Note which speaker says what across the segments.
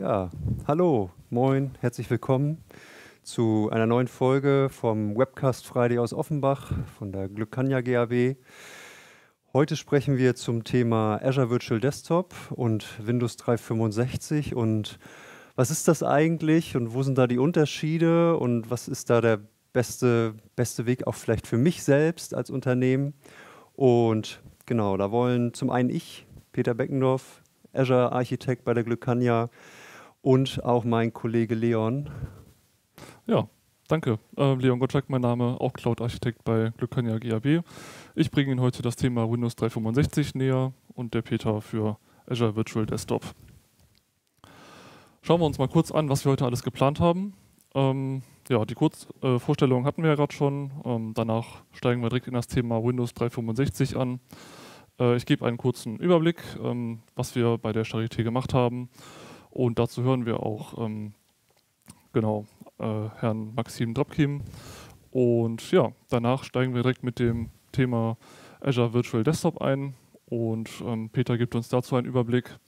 Speaker 1: Ja, hallo, moin, herzlich willkommen zu einer neuen Folge vom Webcast Friday aus Offenbach von der Glückania GAB. Heute sprechen wir zum Thema Azure Virtual Desktop und Windows 365 und was ist das eigentlich und wo sind da die Unterschiede und was ist da der beste, beste Weg auch vielleicht für mich selbst als Unternehmen. Und genau, da wollen zum einen ich, Peter Beckendorf, Azure Architekt bei der Glückania und auch mein Kollege Leon.
Speaker 2: Ja, danke. Äh, Leon Gottschalk, mein Name, auch Cloud-Architekt bei Glückania GAB. Ich bringe Ihnen heute das Thema Windows 365 näher und der Peter für Azure Virtual Desktop. Schauen wir uns mal kurz an, was wir heute alles geplant haben. Ähm, ja, die Kurzvorstellung äh, hatten wir ja gerade schon. Ähm, danach steigen wir direkt in das Thema Windows 365 an. Äh, ich gebe einen kurzen Überblick, ähm, was wir bei der Charité gemacht haben. Und dazu hören wir auch ähm, genau äh, Herrn Maxim Dropkim. Und ja, danach steigen wir direkt mit dem Thema Azure Virtual Desktop ein. Und ähm, Peter gibt uns dazu einen Überblick.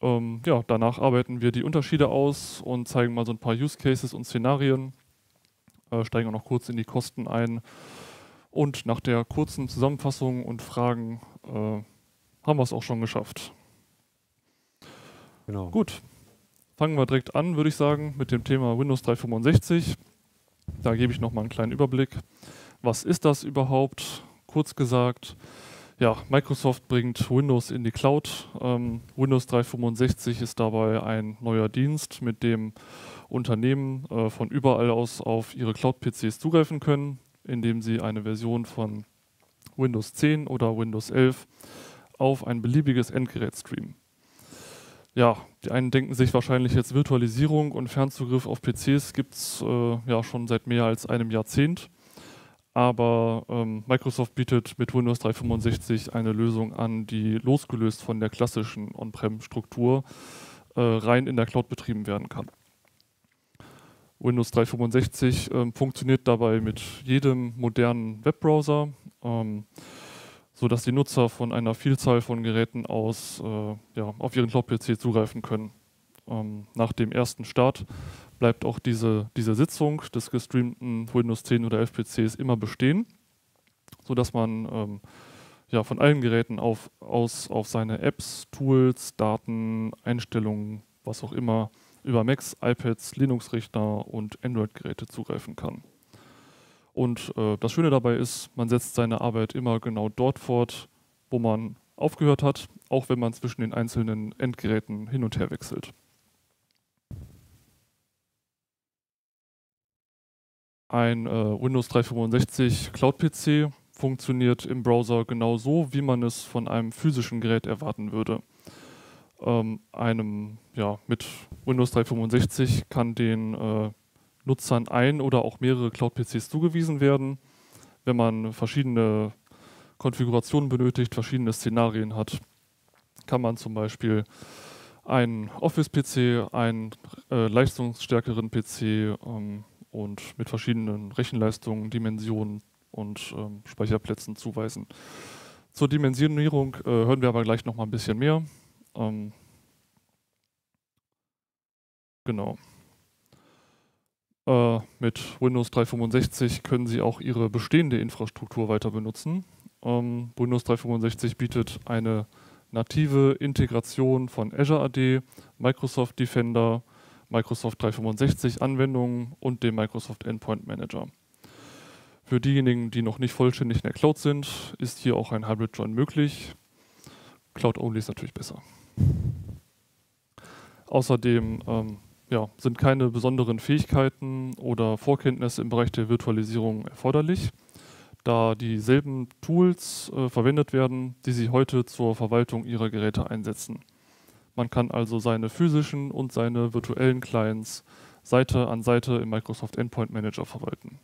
Speaker 2: Ähm, ja, danach arbeiten wir die Unterschiede aus und zeigen mal so ein paar Use Cases und Szenarien, äh, steigen auch noch kurz in die Kosten ein. Und nach der kurzen Zusammenfassung und Fragen äh, haben wir es auch schon geschafft. Genau. Gut, fangen wir direkt an, würde ich sagen, mit dem Thema Windows 365. Da gebe ich noch mal einen kleinen Überblick. Was ist das überhaupt? Kurz gesagt, ja, Microsoft bringt Windows in die Cloud. Ähm, Windows 365 ist dabei ein neuer Dienst, mit dem Unternehmen äh, von überall aus auf ihre Cloud-PCs zugreifen können, indem sie eine Version von Windows 10 oder Windows 11 auf ein beliebiges Endgerät streamen. Ja, die einen denken sich wahrscheinlich jetzt Virtualisierung und Fernzugriff auf PCs gibt es äh, ja schon seit mehr als einem Jahrzehnt aber ähm, Microsoft bietet mit Windows 365 eine Lösung an, die losgelöst von der klassischen On-Prem-Struktur äh, rein in der Cloud betrieben werden kann. Windows 365 ähm, funktioniert dabei mit jedem modernen Webbrowser, ähm, sodass die Nutzer von einer Vielzahl von Geräten aus äh, ja, auf ihren Cloud-PC zugreifen können. Ähm, nach dem ersten Start bleibt auch diese, diese Sitzung des gestreamten Windows 10 oder 11 PCs immer bestehen, sodass man ähm, ja, von allen Geräten auf, aus auf seine Apps, Tools, Daten, Einstellungen, was auch immer, über Macs, iPads, Linux-Rechner und Android-Geräte zugreifen kann. Und äh, das Schöne dabei ist, man setzt seine Arbeit immer genau dort fort, wo man aufgehört hat, auch wenn man zwischen den einzelnen Endgeräten hin und her wechselt. Ein äh, Windows 365 Cloud-PC funktioniert im Browser genauso, wie man es von einem physischen Gerät erwarten würde. Ähm, einem, ja, mit Windows 365 kann den äh, Nutzern ein oder auch mehrere Cloud-PCs zugewiesen werden. Wenn man verschiedene Konfigurationen benötigt, verschiedene Szenarien hat, kann man zum Beispiel einen Office-PC, einen äh, leistungsstärkeren PC ähm, und mit verschiedenen Rechenleistungen, Dimensionen und ähm, Speicherplätzen zuweisen. Zur Dimensionierung äh, hören wir aber gleich noch mal ein bisschen mehr. Ähm, genau. Äh, mit Windows 365 können Sie auch Ihre bestehende Infrastruktur weiter benutzen. Ähm, Windows 365 bietet eine native Integration von Azure AD, Microsoft Defender, Microsoft 365 Anwendungen und dem Microsoft Endpoint Manager. Für diejenigen, die noch nicht vollständig in der Cloud sind, ist hier auch ein Hybrid Join möglich. Cloud-Only ist natürlich besser. Außerdem ähm, ja, sind keine besonderen Fähigkeiten oder Vorkenntnisse im Bereich der Virtualisierung erforderlich, da dieselben Tools äh, verwendet werden, die Sie heute zur Verwaltung Ihrer Geräte einsetzen. Man kann also seine physischen und seine virtuellen Clients Seite an Seite im Microsoft Endpoint Manager verwalten.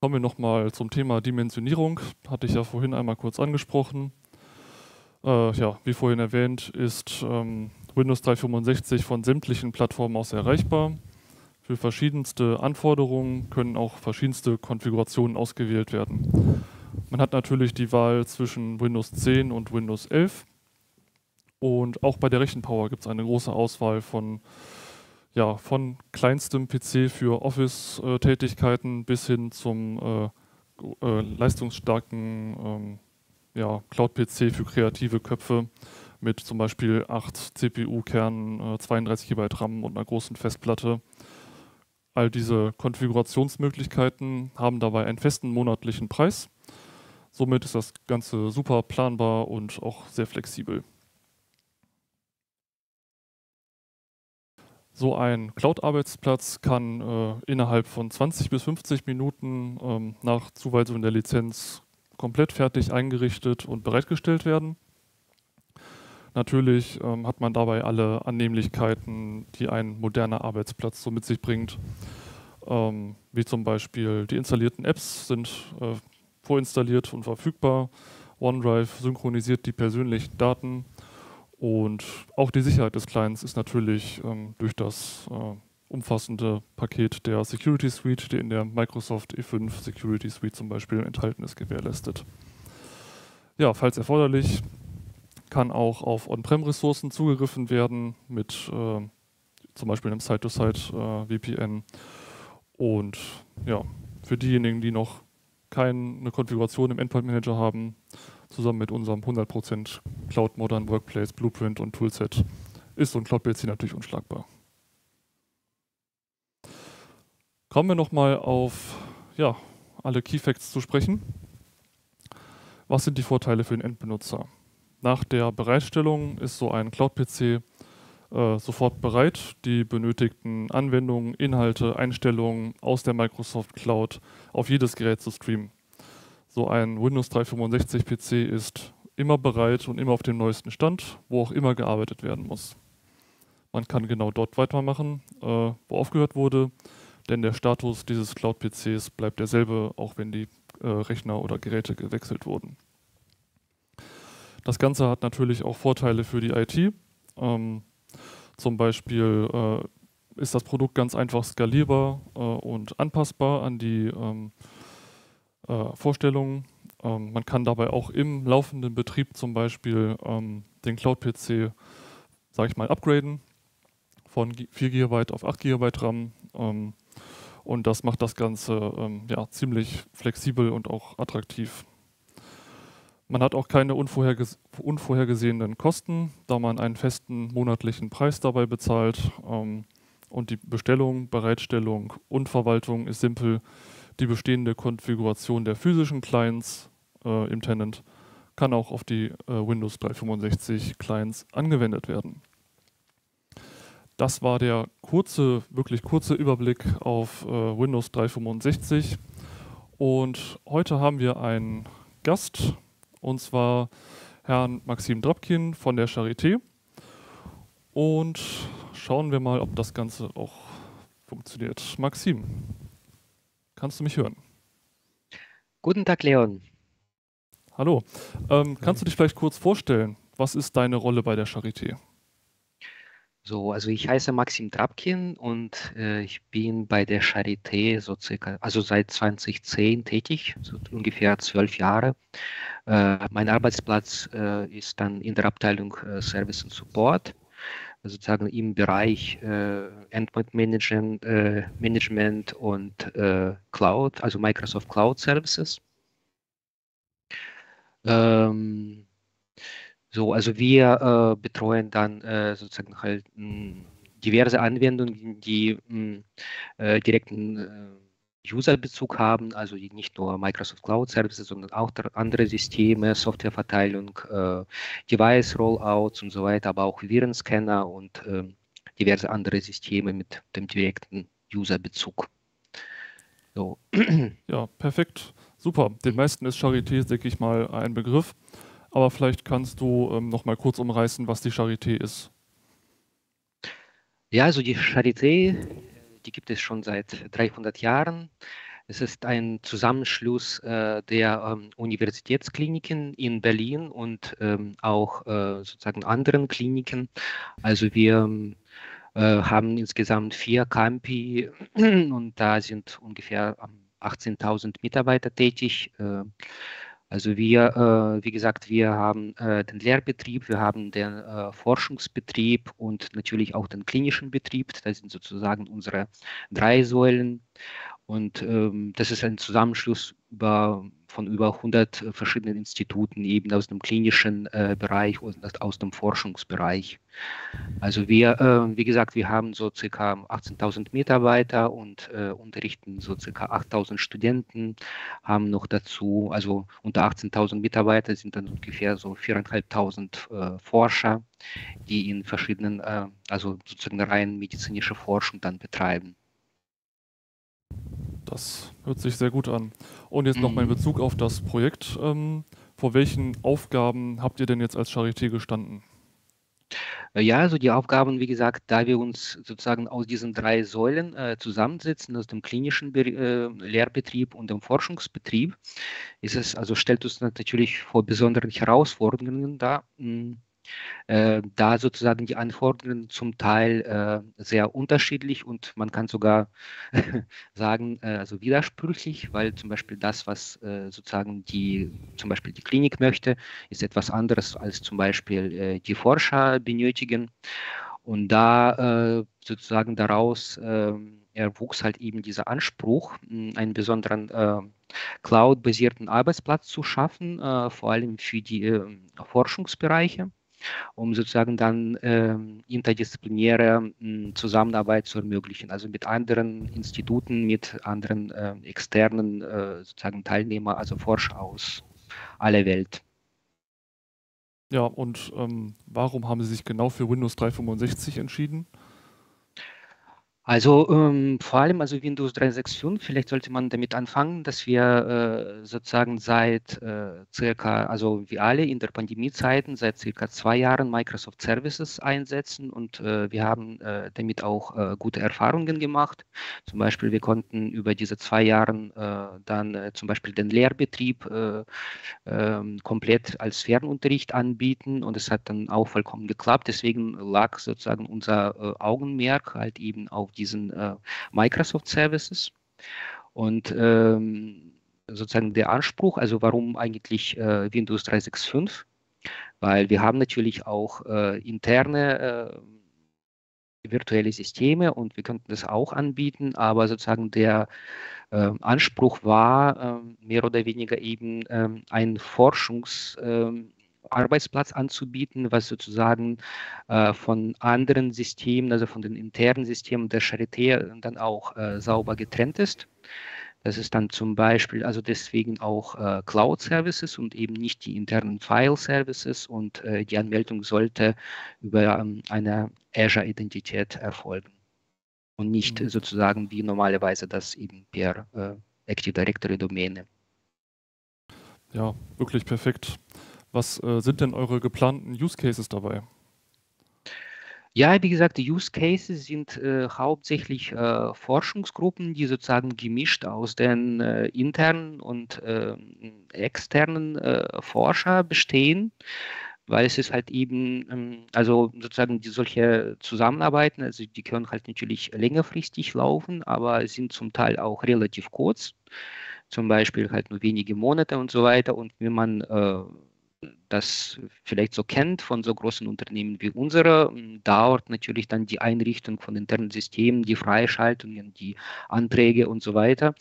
Speaker 2: Kommen wir nochmal zum Thema Dimensionierung. Hatte ich ja vorhin einmal kurz angesprochen. Äh, ja, wie vorhin erwähnt, ist ähm, Windows 365 von sämtlichen Plattformen aus erreichbar. Für verschiedenste Anforderungen können auch verschiedenste Konfigurationen ausgewählt werden. Man hat natürlich die Wahl zwischen Windows 10 und Windows 11 Und auch bei der Rechenpower gibt es eine große Auswahl von, ja, von kleinstem PC für Office-Tätigkeiten bis hin zum äh, äh, leistungsstarken ähm, ja, Cloud-PC für kreative Köpfe mit zum Beispiel 8 CPU-Kernen, äh, 32 GB RAM und einer großen Festplatte. All diese Konfigurationsmöglichkeiten haben dabei einen festen monatlichen Preis. Somit ist das Ganze super planbar und auch sehr flexibel. So ein Cloud-Arbeitsplatz kann äh, innerhalb von 20 bis 50 Minuten ähm, nach Zuweisung der Lizenz komplett fertig eingerichtet und bereitgestellt werden. Natürlich ähm, hat man dabei alle Annehmlichkeiten, die ein moderner Arbeitsplatz so mit sich bringt. Ähm, wie zum Beispiel die installierten Apps sind äh, vorinstalliert und verfügbar. OneDrive synchronisiert die persönlichen Daten und auch die Sicherheit des Clients ist natürlich ähm, durch das äh, umfassende Paket der Security Suite, die in der Microsoft E5 Security Suite zum Beispiel enthalten ist, gewährleistet. Ja, falls erforderlich, kann auch auf On-Prem-Ressourcen zugegriffen werden mit äh, zum Beispiel einem Site-to-Site-VPN. Äh, Und ja, für diejenigen, die noch keine Konfiguration im Endpoint Manager haben, zusammen mit unserem 100% Cloud Modern Workplace Blueprint und Toolset ist so ein Cloud-PC natürlich unschlagbar. Kommen wir nochmal auf ja, alle Key Facts zu sprechen. Was sind die Vorteile für den Endbenutzer? Nach der Bereitstellung ist so ein Cloud-PC äh, sofort bereit, die benötigten Anwendungen, Inhalte, Einstellungen aus der Microsoft Cloud auf jedes Gerät zu streamen. So ein Windows 365 PC ist immer bereit und immer auf dem neuesten Stand, wo auch immer gearbeitet werden muss. Man kann genau dort weitermachen, äh, wo aufgehört wurde denn der Status dieses Cloud-PCs bleibt derselbe, auch wenn die äh, Rechner oder Geräte gewechselt wurden. Das Ganze hat natürlich auch Vorteile für die IT. Ähm, zum Beispiel äh, ist das Produkt ganz einfach skalierbar äh, und anpassbar an die ähm, äh, Vorstellungen. Ähm, man kann dabei auch im laufenden Betrieb zum Beispiel ähm, den Cloud-PC, sage ich mal, upgraden von 4 GB auf 8 GB RAM. Ähm, und das macht das Ganze ähm, ja, ziemlich flexibel und auch attraktiv. Man hat auch keine unvorherges unvorhergesehenen Kosten, da man einen festen monatlichen Preis dabei bezahlt. Ähm, und die Bestellung, Bereitstellung und Verwaltung ist simpel. Die bestehende Konfiguration der physischen Clients äh, im Tenant kann auch auf die äh, Windows 365 Clients angewendet werden. Das war der kurze, wirklich kurze Überblick auf äh, Windows 365. Und heute haben wir einen Gast, und zwar Herrn Maxim Drapkin von der Charité. Und schauen wir mal, ob das Ganze auch funktioniert. Maxim, kannst du mich hören?
Speaker 3: Guten Tag, Leon.
Speaker 2: Hallo. Ähm, kannst du dich vielleicht kurz vorstellen? Was ist deine Rolle bei der Charité?
Speaker 3: So, also ich heiße Maxim Drapkin und äh, ich bin bei der Charité so circa, also seit 2010 tätig, so ungefähr zwölf Jahre. Äh, mein Arbeitsplatz äh, ist dann in der Abteilung äh, Service und Support, also sozusagen im Bereich äh, Endpoint Management, äh, Management und Cloud, also Microsoft Cloud Services. Ähm, so, also wir äh, betreuen dann äh, sozusagen halt mh, hm, diverse Anwendungen, die mh, hm, äh, direkten äh, Userbezug haben, also nicht nur Microsoft Cloud Services, sondern auch andere Systeme, Softwareverteilung, äh, Device Rollouts und so weiter, aber auch Virenscanner und ähm, diverse andere Systeme mit dem direkten Userbezug.
Speaker 2: So. Ja, perfekt. Super. Den meisten ist Charité, denke ich mal, ein Begriff aber vielleicht kannst du ähm, noch mal kurz umreißen, was die Charité ist.
Speaker 3: Ja, also die Charité, die gibt es schon seit 300 Jahren. Es ist ein Zusammenschluss äh, der ähm, Universitätskliniken in Berlin und ähm, auch äh, sozusagen anderen Kliniken. Also wir äh, haben insgesamt vier Campi und da sind ungefähr 18.000 ähm, Mitarbeiter tätig. Also wir, äh, wie gesagt, wir haben äh, den Lehrbetrieb, wir haben den äh, Forschungsbetrieb und natürlich auch den klinischen Betrieb. Das sind sozusagen unsere drei Säulen. Und ähm, das ist ein Zusammenschluss über, von über 100 äh, verschiedenen Instituten, eben aus dem klinischen äh, Bereich und aus dem Forschungsbereich. Also wir, äh, wie gesagt, wir haben so circa 18.000 Mitarbeiter und äh, unterrichten so circa 8.000 Studenten, haben noch dazu, also unter 18.000 Mitarbeiter sind dann ungefähr so 4.500 äh, Forscher, die in verschiedenen, äh, also sozusagen rein medizinische Forschung dann betreiben.
Speaker 2: Das hört sich sehr gut an. Und jetzt noch mal in mhm. Bezug auf das Projekt. Ähm, vor welchen Aufgaben habt ihr denn jetzt als Charité gestanden?
Speaker 3: Äh, ja, also die Aufgaben, wie gesagt, da wir uns sozusagen aus diesen drei Säulen äh, zusammensetzen, aus dem klinischen Be äh, Lehrbetrieb und dem Forschungsbetrieb, ist es, also stellt uns natürlich vor besonderen Herausforderungen dar. Hm äh, da sozusagen die Anforderungen zum Teil äh, sehr unterschiedlich und man kann sogar sagen, äh, also widersprüchlich, weil zum Beispiel das, was äh, sozusagen die, zum Beispiel die Klinik möchte, ist etwas anderes als zum Beispiel äh, die Forscher benötigen. Und da äh, sozusagen daraus erwuchs halt eben dieser Anspruch, einen besonderen Cloud-basierten Arbeitsplatz zu schaffen, vor allem für die Forschungsbereiche um sozusagen dann äh, interdisziplinäre äh, Zusammenarbeit zu ermöglichen, also mit anderen Instituten, mit anderen äh, externen äh, sozusagen Teilnehmern, also Forscher aus aller Welt.
Speaker 2: Ja, und ähm, warum haben Sie sich genau für Windows 365 entschieden?
Speaker 3: Also ähm, vor allem also Windows 365, vielleicht sollte man damit anfangen, dass wir äh, sozusagen seit äh, circa, also wie alle in der Pandemiezeiten, seit circa zwei Jahren Microsoft Services einsetzen und äh, wir haben äh, damit auch äh, gute Erfahrungen gemacht. Zum Beispiel, wir konnten über diese zwei Jahre äh, dann zum Beispiel den Lehrbetrieb ähm, komplett als Fernunterricht anbieten und es hat dann auch vollkommen geklappt. Deswegen lag sozusagen unser Augenmerk halt eben auf diesen äh, Microsoft Services. Und ähm, sozusagen der Anspruch, also warum eigentlich äh, Windows 365? Weil wir haben natürlich auch äh, interne äh, virtuelle Systeme und wir könnten das auch anbieten, aber sozusagen der äh, Anspruch war äh, mehr oder weniger eben ähm, ein Forschungs- ähm, Arbeitsplatz anzubieten, was sozusagen äh, von anderen Systemen, also von den internen Systemen der Charité dann auch äh, sauber getrennt ist. Das ist dann zum Beispiel, also deswegen auch äh, Cloud-Services und eben nicht die internen File-Services und äh, die Anmeldung sollte über ähm, eine Azure-Identität erfolgen und nicht mhm. sozusagen wie normalerweise das eben per äh, Active Directory-Domäne.
Speaker 2: Ja, wirklich perfekt. Was äh, sind denn eure geplanten Use Cases dabei?
Speaker 3: Ja, wie gesagt, die Use Cases sind äh, hauptsächlich äh, Forschungsgruppen, die sozusagen gemischt aus den äh, internen und ähm, externen äh, Forscher bestehen, weil es ist halt eben, ähm, also sozusagen die solche Zusammenarbeiten, also die können halt natürlich längerfristig laufen, aber sind zum Teil auch relativ kurz, zum Beispiel halt nur wenige Monate und so weiter. Und wenn man äh, das vielleicht so kennt von so großen Unternehmen wie unsere, hm, dauert natürlich dann die Einrichtung von internen Systemen, die Freischaltungen, die Anträge und so weiter.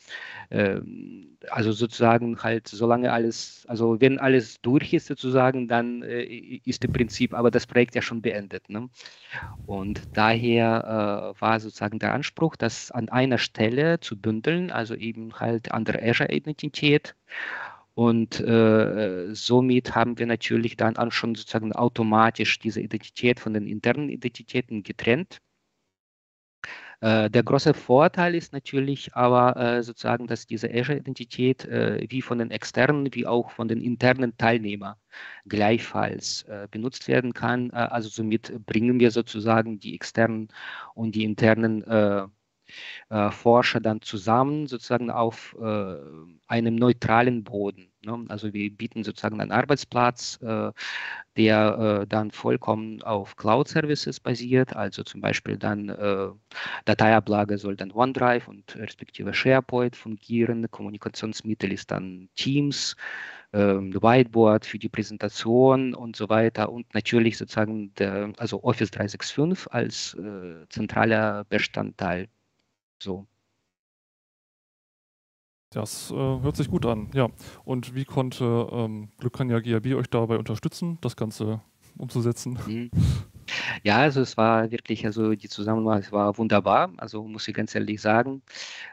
Speaker 3: Ähm, also sozusagen halt, solange alles, also wenn alles durch ist sozusagen, dann äh, ist im Prinzip aber das Projekt ja schon beendet. Ne? Und daher äh, war sozusagen der Anspruch, das an einer Stelle zu bündeln, also eben halt an der Azure-Identität und äh, somit haben wir natürlich dann auch schon sozusagen automatisch diese Identität von den internen Identitäten getrennt. Äh, der große Vorteil ist natürlich aber äh, sozusagen, dass diese Azure-Identität äh, wie von den externen wie auch von den internen Teilnehmern gleichfalls äh, benutzt werden kann. Äh, also somit bringen wir sozusagen die externen und die internen äh, Forscher dann zusammen sozusagen auf äh, einem neutralen Boden. Ne? Also wir bieten sozusagen einen Arbeitsplatz, äh, der äh, dann vollkommen auf Cloud-Services basiert, also zum Beispiel dann äh, Dateiablage soll dann OneDrive und respektive SharePoint fungieren, Kommunikationsmittel ist dann Teams, ähm, Whiteboard für die Präsentation und so weiter und natürlich sozusagen der, also Office 365 als äh, zentraler Bestandteil. So.
Speaker 2: Das äh, hört sich gut an, ja. Und wie konnte ähm, Glückania GAB euch dabei unterstützen, das Ganze umzusetzen? Mhm.
Speaker 3: Ja, also es war wirklich, also die Zusammenarbeit war wunderbar, also muss ich ganz ehrlich sagen.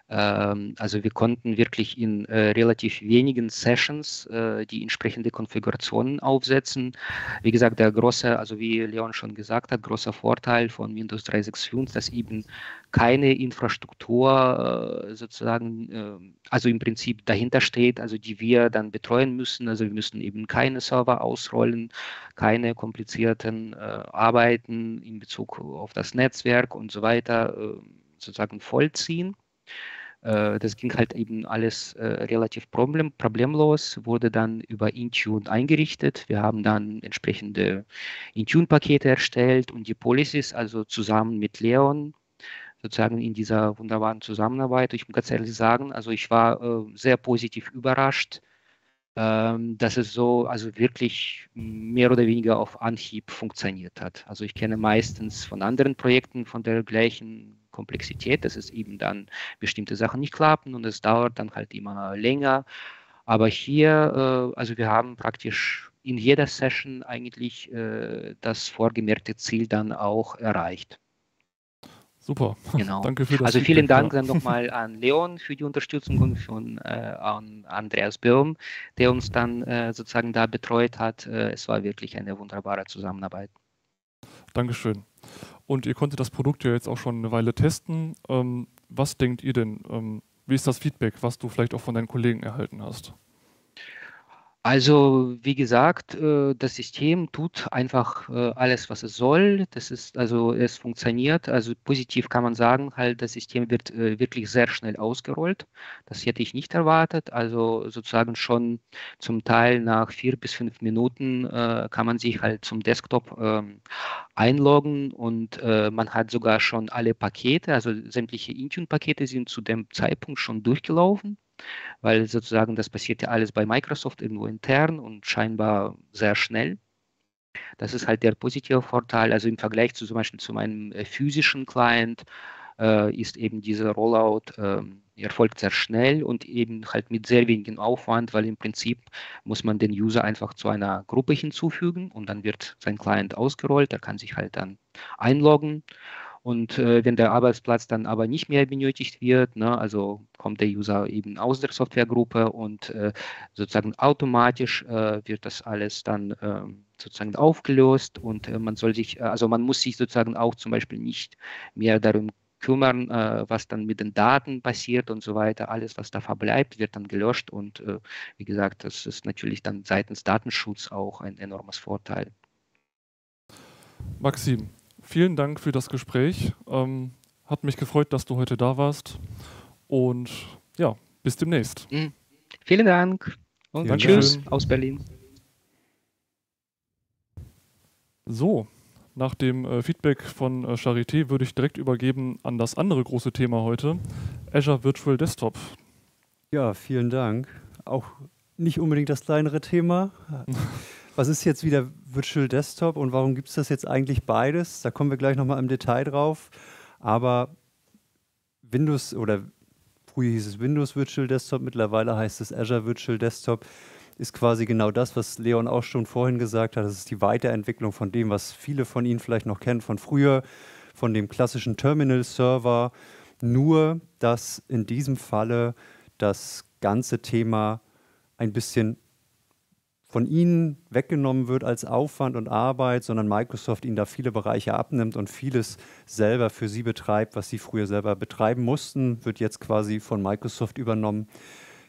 Speaker 3: Ähm, also wir konnten wirklich in äh, relativ wenigen Sessions äh, die entsprechende Konfigurationen aufsetzen. Wie gesagt, der große, also wie Leon schon gesagt hat, großer Vorteil von Windows 365, dass eben keine Infrastruktur äh, sozusagen, äh, also im Prinzip dahinter steht, also die wir dann betreuen müssen. Also wir müssen eben keine Server ausrollen, keine komplizierten äh, Arbeiten in Bezug auf das Netzwerk und so weiter äh, sozusagen vollziehen. Das ging halt eben alles relativ problem, problemlos, wurde dann über Intune eingerichtet. Wir haben dann entsprechende Intune-Pakete erstellt und die Policies, also zusammen mit Leon, sozusagen in dieser wunderbaren Zusammenarbeit. Ich muss ganz ehrlich sagen, also ich war äh, sehr positiv überrascht, ähm, dass es so also wirklich mehr oder weniger auf Anhieb funktioniert hat. Also ich kenne meistens von anderen Projekten von der gleichen Komplexität, dass es eben dann bestimmte Sachen nicht klappen und es dauert dann halt immer länger. Aber hier, äh, also wir haben praktisch in jeder Session eigentlich äh, das vorgemerkte Ziel dann auch erreicht.
Speaker 2: Super.
Speaker 3: Genau. Danke für das. Also vielen Dank dann nochmal an Leon für die Unterstützung und von, äh, an Andreas Böhm, der uns dann äh, sozusagen da betreut hat. Äh, es war wirklich eine wunderbare Zusammenarbeit.
Speaker 2: Dankeschön. Und ihr konntet das Produkt ja jetzt auch schon eine Weile testen. Ähm, was denkt ihr denn? Ähm, wie ist das Feedback, was du vielleicht auch von deinen Kollegen erhalten hast?
Speaker 3: Also, wie gesagt, äh, das System tut einfach äh, alles, was es soll. Das ist, also es funktioniert. Also positiv kann man sagen, halt, das System wird äh, wirklich sehr schnell ausgerollt. Das hätte ich nicht erwartet. Also sozusagen schon zum Teil nach vier bis fünf Minuten kann man sich halt zum Desktop ähm, einloggen und man hat sogar schon alle Pakete, also sämtliche Intune-Pakete sind zu dem Zeitpunkt schon durchgelaufen weil sozusagen das passiert ja alles bei Microsoft irgendwo intern und scheinbar sehr schnell. Das ist halt der positive Vorteil. Also im Vergleich zu zum Beispiel zu meinem äh, physischen Client äh, ist eben dieser Rollout äh, erfolgt sehr schnell und eben halt mit sehr wenigem Aufwand, weil im Prinzip muss man den User einfach zu einer Gruppe hinzufügen und dann wird sein Client ausgerollt. Er kann sich halt dann einloggen und äh, wenn der Arbeitsplatz dann aber nicht mehr benötigt wird, ne, also kommt der User eben aus der Softwaregruppe und äh, sozusagen automatisch äh, wird das alles dann ähm, sozusagen aufgelöst und äh, man soll sich, äh, also man muss sich sozusagen auch zum Beispiel nicht mehr darum kümmern, äh, was dann mit den Daten passiert und so weiter. Alles, was da verbleibt, wird dann gelöscht und wie gesagt, das ist natürlich dann seitens Datenschutz auch ein enormes Vorteil.
Speaker 2: Maxim, vielen Dank für das Gespräch. Ähm, hat mich gefreut, dass du heute da warst. Und ja, bis demnächst.
Speaker 3: Mhm. Vielen Dank und ja, tschüss aus Berlin.
Speaker 2: So, nach dem äh, Feedback von äh, Charité würde ich direkt übergeben an das andere große Thema heute, Azure Virtual Desktop.
Speaker 1: Ja, vielen Dank. Auch nicht unbedingt das kleinere Thema. Was ist jetzt wieder Virtual Desktop und warum gibt es das jetzt eigentlich beides? Da kommen wir gleich nochmal im Detail drauf. Aber Windows oder früher hieß es Windows Virtual Desktop, mittlerweile heißt es Azure Virtual Desktop, ist quasi genau das, was Leon auch schon vorhin gesagt hat. Das ist die Weiterentwicklung von dem, was viele von Ihnen vielleicht noch kennen von früher, von dem klassischen Terminal-Server. Nur, dass in diesem Falle das ganze Thema ein bisschen von ihnen weggenommen wird als Aufwand und Arbeit, sondern Microsoft ihnen da viele Bereiche abnimmt und vieles selber für sie betreibt, was sie früher selber betreiben mussten, wird jetzt quasi von Microsoft übernommen.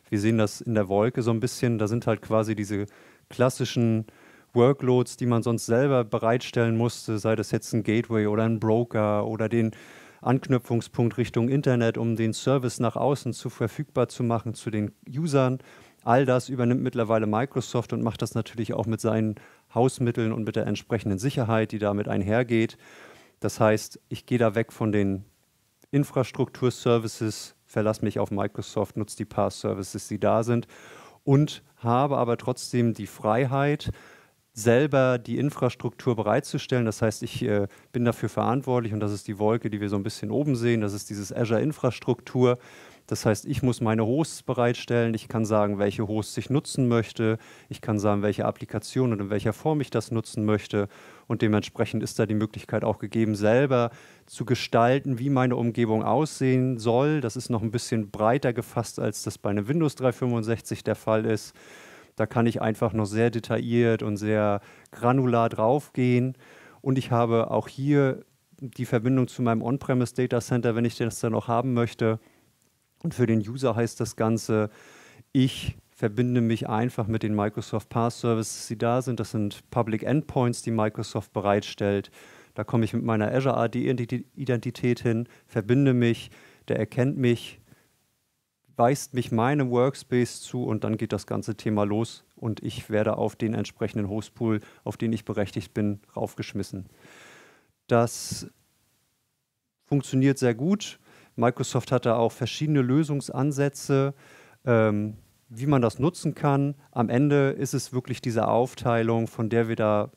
Speaker 1: Wir sehen das in der Wolke so ein bisschen. Da sind halt quasi diese klassischen Workloads, die man sonst selber bereitstellen musste, sei das jetzt ein Gateway oder ein Broker oder den Anknüpfungspunkt Richtung Internet, um den Service nach außen zu verfügbar zu machen zu den Usern All das übernimmt mittlerweile Microsoft und macht das natürlich auch mit seinen Hausmitteln und mit der entsprechenden Sicherheit, die damit einhergeht. Das heißt, ich gehe da weg von den Infrastrukturservices, verlasse mich auf Microsoft, nutze die paar Services, die da sind. und habe aber trotzdem die Freiheit, selber die Infrastruktur bereitzustellen. Das heißt, ich äh, bin dafür verantwortlich und das ist die Wolke, die wir so ein bisschen oben sehen. Das ist dieses Azure Infrastruktur. Das heißt, ich muss meine Hosts bereitstellen. Ich kann sagen, welche Hosts ich nutzen möchte. Ich kann sagen, welche Applikation und in welcher Form ich das nutzen möchte. Und dementsprechend ist da die Möglichkeit auch gegeben, selber zu gestalten, wie meine Umgebung aussehen soll. Das ist noch ein bisschen breiter gefasst, als das bei einem Windows 365 der Fall ist. Da kann ich einfach noch sehr detailliert und sehr granular draufgehen. Und ich habe auch hier die Verbindung zu meinem On-Premise Data Center, wenn ich das dann noch haben möchte. Und für den User heißt das Ganze, ich verbinde mich einfach mit den Microsoft Pass Services, die da sind. Das sind Public Endpoints, die Microsoft bereitstellt. Da komme ich mit meiner Azure AD Identität hin, verbinde mich, der erkennt mich, weist mich meinem Workspace zu und dann geht das ganze Thema los und ich werde auf den entsprechenden Hostpool, auf den ich berechtigt bin, raufgeschmissen. Das funktioniert sehr gut. Microsoft hat da auch verschiedene Lösungsansätze, ähm, wie man das nutzen kann. Am Ende ist es wirklich diese Aufteilung, von der wir da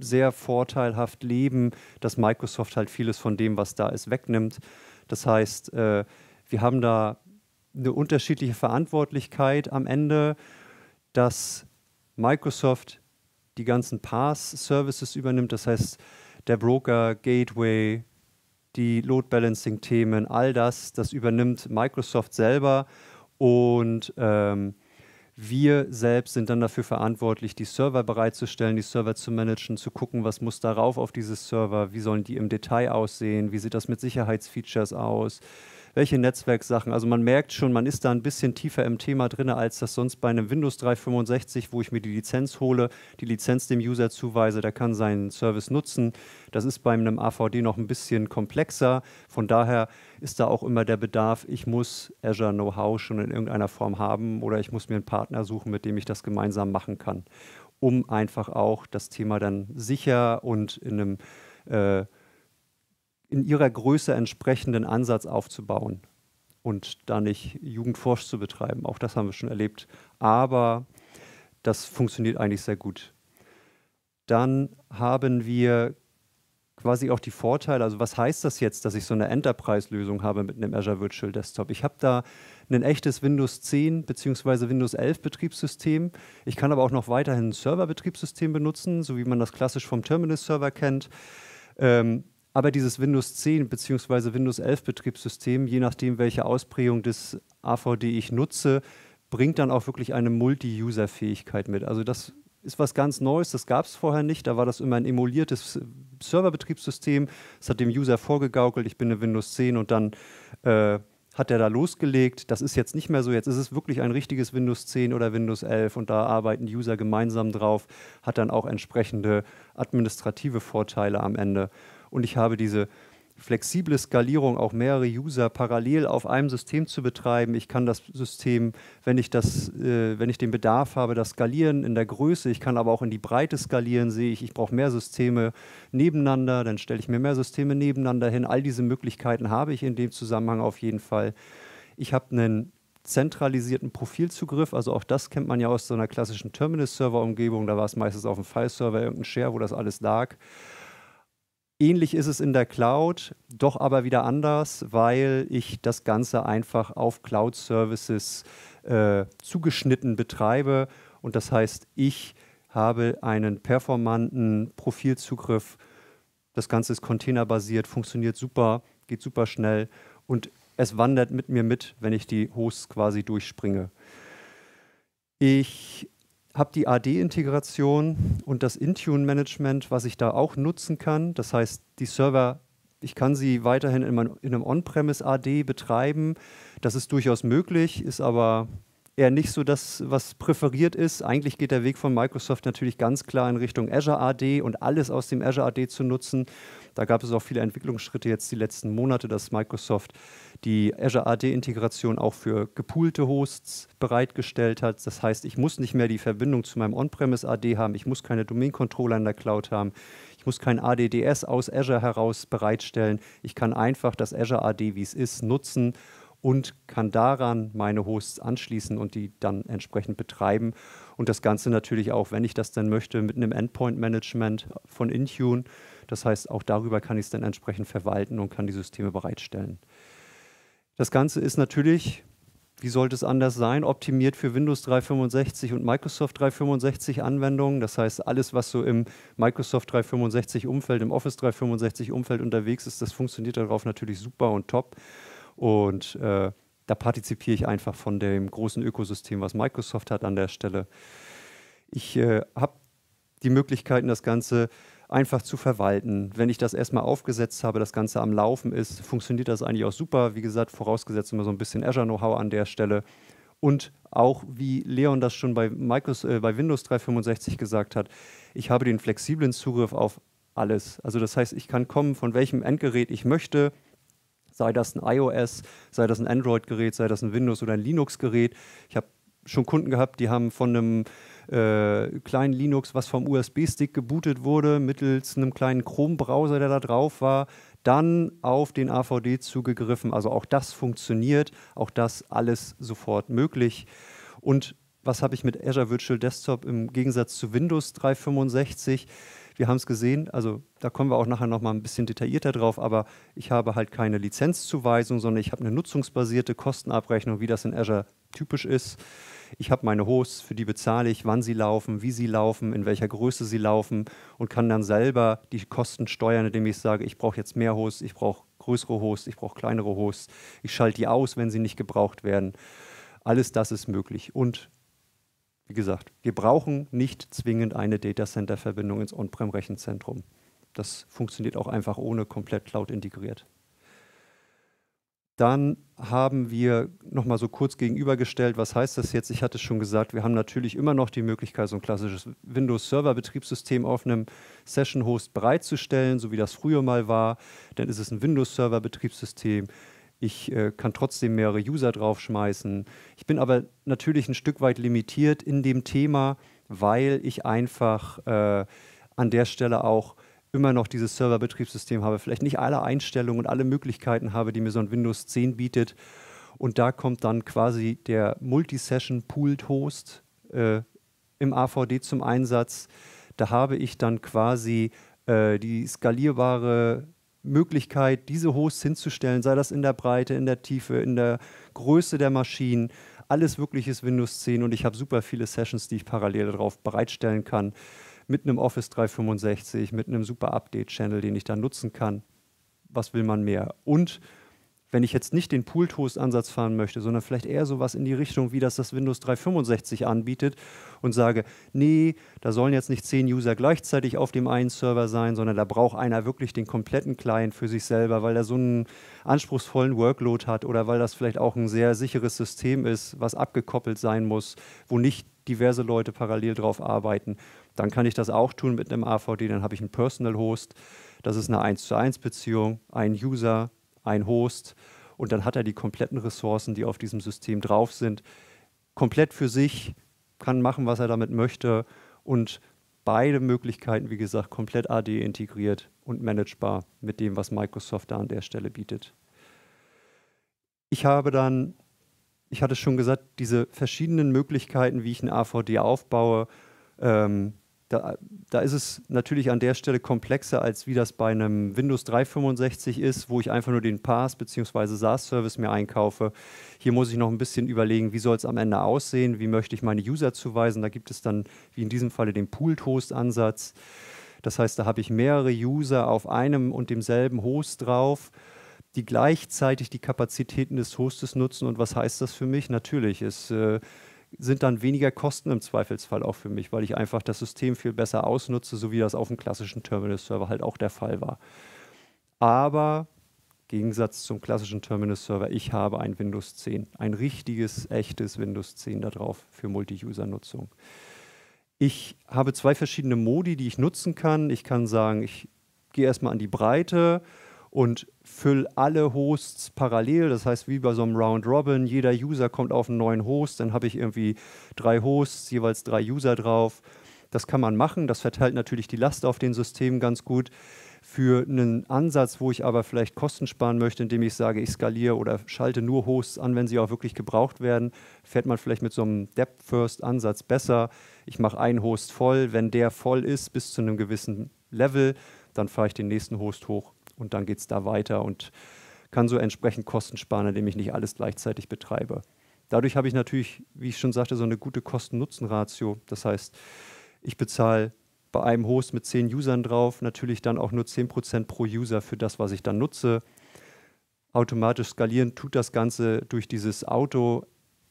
Speaker 1: sehr vorteilhaft leben, dass Microsoft halt vieles von dem, was da ist, wegnimmt. Das heißt, äh, wir haben da eine unterschiedliche Verantwortlichkeit am Ende, dass Microsoft die ganzen Pass-Services übernimmt. Das heißt, der Broker, Gateway, die Load Balancing-Themen, all das, das übernimmt Microsoft selber. Und ähm, wir selbst sind dann dafür verantwortlich, die Server bereitzustellen, die Server zu managen, zu gucken, was muss darauf auf dieses Server, wie sollen die im Detail aussehen, wie sieht das mit Sicherheitsfeatures aus, welche Netzwerksachen. Also man merkt schon, man ist da ein bisschen tiefer im Thema drin, als das sonst bei einem Windows 365, wo ich mir die Lizenz hole, die Lizenz dem User zuweise, der kann seinen Service nutzen. Das ist bei einem AVD noch ein bisschen komplexer. Von daher ist da auch immer der Bedarf, ich muss Azure Know-how schon in irgendeiner Form haben oder ich muss mir einen Partner suchen, mit dem ich das gemeinsam machen kann, um einfach auch das Thema dann sicher und in einem äh, in ihrer Größe entsprechenden Ansatz aufzubauen und da nicht Jugendforsch zu betreiben. Auch das haben wir schon erlebt. Aber das funktioniert eigentlich sehr gut. Dann haben wir quasi auch die Vorteile. Also was heißt das jetzt, dass ich so eine Enterprise-Lösung habe mit einem Azure Virtual Desktop? Ich habe da ein echtes Windows 10 bzw. Windows 11 Betriebssystem. Ich kann aber auch noch weiterhin ein Server-Betriebssystem benutzen, so wie man das klassisch vom Terminal-Server kennt. Ähm, aber dieses Windows 10 bzw. Windows 11 Betriebssystem, je nachdem, welche Ausprägung des AVD ich nutze, bringt dann auch wirklich eine Multi-User-Fähigkeit mit. Also das ist was ganz Neues, das gab es vorher nicht. Da war das immer ein emuliertes Serverbetriebssystem. Das hat dem User vorgegaukelt, ich bin eine Windows 10 und dann äh, hat er da losgelegt. Das ist jetzt nicht mehr so. Jetzt ist es wirklich ein richtiges Windows 10 oder Windows 11 und da arbeiten User gemeinsam drauf, hat dann auch entsprechende administrative Vorteile am Ende und ich habe diese flexible Skalierung, auch mehrere User parallel auf einem System zu betreiben. Ich kann das System, wenn ich, das, äh, wenn ich den Bedarf habe, das skalieren in der Größe. Ich kann aber auch in die Breite skalieren, sehe ich, ich brauche mehr Systeme nebeneinander, dann stelle ich mir mehr Systeme nebeneinander hin. All diese Möglichkeiten habe ich in dem Zusammenhang auf jeden Fall. Ich habe einen zentralisierten Profilzugriff, also auch das kennt man ja aus so einer klassischen Terminal-Server-Umgebung, da war es meistens auf dem File-Server irgendein Share, wo das alles lag. Ähnlich ist es in der Cloud, doch aber wieder anders, weil ich das Ganze einfach auf Cloud-Services äh, zugeschnitten betreibe. Und das heißt, ich habe einen performanten Profilzugriff. Das Ganze ist containerbasiert, funktioniert super, geht super schnell und es wandert mit mir mit, wenn ich die Hosts quasi durchspringe. Ich habe die AD-Integration und das Intune-Management, was ich da auch nutzen kann. Das heißt, die Server, ich kann sie weiterhin in, mein, in einem On-Premise AD betreiben. Das ist durchaus möglich, ist aber eher nicht so das, was präferiert ist. Eigentlich geht der Weg von Microsoft natürlich ganz klar in Richtung Azure AD und alles aus dem Azure AD zu nutzen. Da gab es auch viele Entwicklungsschritte jetzt die letzten Monate, dass Microsoft die Azure AD-Integration auch für gepoolte Hosts bereitgestellt hat. Das heißt, ich muss nicht mehr die Verbindung zu meinem On-Premise AD haben, ich muss keine Domain-Controller in der Cloud haben, ich muss kein ADDS aus Azure heraus bereitstellen. Ich kann einfach das Azure AD, wie es ist, nutzen und kann daran meine Hosts anschließen und die dann entsprechend betreiben. Und das Ganze natürlich auch, wenn ich das dann möchte, mit einem Endpoint-Management von Intune. Das heißt, auch darüber kann ich es dann entsprechend verwalten und kann die Systeme bereitstellen. Das Ganze ist natürlich wie sollte es anders sein, optimiert für Windows 365 und Microsoft 365 Anwendungen. Das heißt, alles, was so im Microsoft 365 Umfeld, im Office 365 Umfeld unterwegs ist, das funktioniert darauf natürlich super und top. Und äh, da partizipiere ich einfach von dem großen Ökosystem, was Microsoft hat an der Stelle. Ich äh, habe die Möglichkeiten, das Ganze einfach zu verwalten. Wenn ich das erstmal aufgesetzt habe, das Ganze am Laufen ist, funktioniert das eigentlich auch super. Wie gesagt, vorausgesetzt immer so ein bisschen Azure-Know-how an der Stelle. Und auch, wie Leon das schon bei, Microsoft, äh, bei Windows 365 gesagt hat, ich habe den flexiblen Zugriff auf alles. Also das heißt, ich kann kommen, von welchem Endgerät ich möchte, sei das ein iOS, sei das ein Android-Gerät, sei das ein Windows- oder ein Linux-Gerät. Ich habe schon Kunden gehabt, die haben von einem äh, kleinen Linux, was vom USB-Stick gebootet wurde, mittels einem kleinen Chrome-Browser, der da drauf war, dann auf den AVD zugegriffen. Also auch das funktioniert, auch das alles sofort möglich. Und was habe ich mit Azure Virtual Desktop im Gegensatz zu Windows 365? Wir haben es gesehen, also da kommen wir auch nachher noch mal ein bisschen detaillierter drauf, aber ich habe halt keine Lizenzzuweisung, sondern ich habe eine nutzungsbasierte Kostenabrechnung, wie das in Azure typisch ist. Ich habe meine Hosts, für die bezahle ich, wann sie laufen, wie sie laufen, in welcher Größe sie laufen und kann dann selber die Kosten steuern, indem ich sage, ich brauche jetzt mehr Hosts, ich brauche größere Hosts, ich brauche kleinere Hosts, ich schalte die aus, wenn sie nicht gebraucht werden. Alles das ist möglich. Und wie gesagt, wir brauchen nicht zwingend eine Datacenter-Verbindung ins On-Prem-Rechenzentrum. Das funktioniert auch einfach ohne komplett Cloud integriert. Dann haben wir nochmal so kurz gegenübergestellt, was heißt das jetzt? Ich hatte es schon gesagt, wir haben natürlich immer noch die Möglichkeit, so ein klassisches Windows-Server-Betriebssystem auf einem Session-Host bereitzustellen, so wie das früher mal war. Dann ist es ein Windows-Server-Betriebssystem. Ich äh, kann trotzdem mehrere User draufschmeißen. Ich bin aber natürlich ein Stück weit limitiert in dem Thema, weil ich einfach äh, an der Stelle auch immer noch dieses Serverbetriebssystem habe, vielleicht nicht alle Einstellungen und alle Möglichkeiten habe, die mir so ein Windows 10 bietet. Und da kommt dann quasi der Multi-Session Pooled Host äh, im AVD zum Einsatz. Da habe ich dann quasi äh, die skalierbare Möglichkeit, diese Hosts hinzustellen, sei das in der Breite, in der Tiefe, in der Größe der Maschinen. Alles wirklich ist Windows 10 und ich habe super viele Sessions, die ich parallel darauf bereitstellen kann mit einem Office 365, mit einem super Update-Channel, den ich dann nutzen kann. Was will man mehr? Und wenn ich jetzt nicht den Pool-Toast-Ansatz fahren möchte, sondern vielleicht eher sowas in die Richtung, wie das das Windows 365 anbietet und sage, nee, da sollen jetzt nicht zehn User gleichzeitig auf dem einen Server sein, sondern da braucht einer wirklich den kompletten Client für sich selber, weil er so einen anspruchsvollen Workload hat oder weil das vielleicht auch ein sehr sicheres System ist, was abgekoppelt sein muss, wo nicht diverse Leute parallel drauf arbeiten. Dann kann ich das auch tun mit einem AVD, dann habe ich einen Personal Host. Das ist eine 1 zu 1 Beziehung, ein User, ein Host und dann hat er die kompletten Ressourcen, die auf diesem System drauf sind, komplett für sich, kann machen, was er damit möchte und beide Möglichkeiten, wie gesagt, komplett AD integriert und managebar mit dem, was Microsoft da an der Stelle bietet. Ich habe dann, ich hatte schon gesagt, diese verschiedenen Möglichkeiten, wie ich ein AVD aufbaue, ähm, da, da, ist es natürlich an der Stelle komplexer, als wie das bei einem Windows 365 ist, wo ich einfach nur den PaaS bzw. SaaS-Service mir einkaufe. Hier muss ich noch ein bisschen überlegen, wie soll es am Ende aussehen, wie möchte ich meine User zuweisen. Da gibt es dann, wie in diesem Falle, den Pooled-Host-Ansatz. Das heißt, da habe ich mehrere User auf einem und demselben Host drauf, die gleichzeitig die Kapazitäten des Hostes nutzen. Und was heißt das für mich? Natürlich, es äh, sind dann weniger Kosten im Zweifelsfall auch für mich, weil ich einfach das System viel besser ausnutze, so wie das auf dem klassischen Terminal-Server halt auch der Fall war. Aber Gegensatz zum klassischen Terminal-Server, ich habe ein Windows 10, ein richtiges, echtes Windows 10 da drauf für Multi-User-Nutzung. Ich habe zwei verschiedene Modi, die ich nutzen kann. Ich kann sagen, ich gehe erstmal an die Breite und fülle alle Hosts parallel. Das heißt, wie bei so einem Round Robin, jeder User kommt auf einen neuen Host, dann habe ich irgendwie drei Hosts, jeweils drei User drauf. Das kann man machen, das verteilt natürlich die Last auf den Systemen ganz gut. Für einen Ansatz, wo ich aber vielleicht Kosten sparen möchte, indem ich sage, ich skaliere oder schalte nur Hosts an, wenn sie auch wirklich gebraucht werden, fährt man vielleicht mit so einem Depth-First-Ansatz besser. Ich mache einen Host voll, wenn der voll ist bis zu einem gewissen Level, dann fahre ich den nächsten Host hoch und dann geht es da weiter und kann so entsprechend Kosten sparen, indem ich nicht alles gleichzeitig betreibe. Dadurch habe ich natürlich, wie ich schon sagte, so eine gute Kosten-Nutzen-Ratio. Das heißt, ich bezahle bei einem Host mit 10 Usern drauf natürlich dann auch nur 10% pro User für das, was ich dann nutze. Automatisch skalieren tut das Ganze durch dieses Auto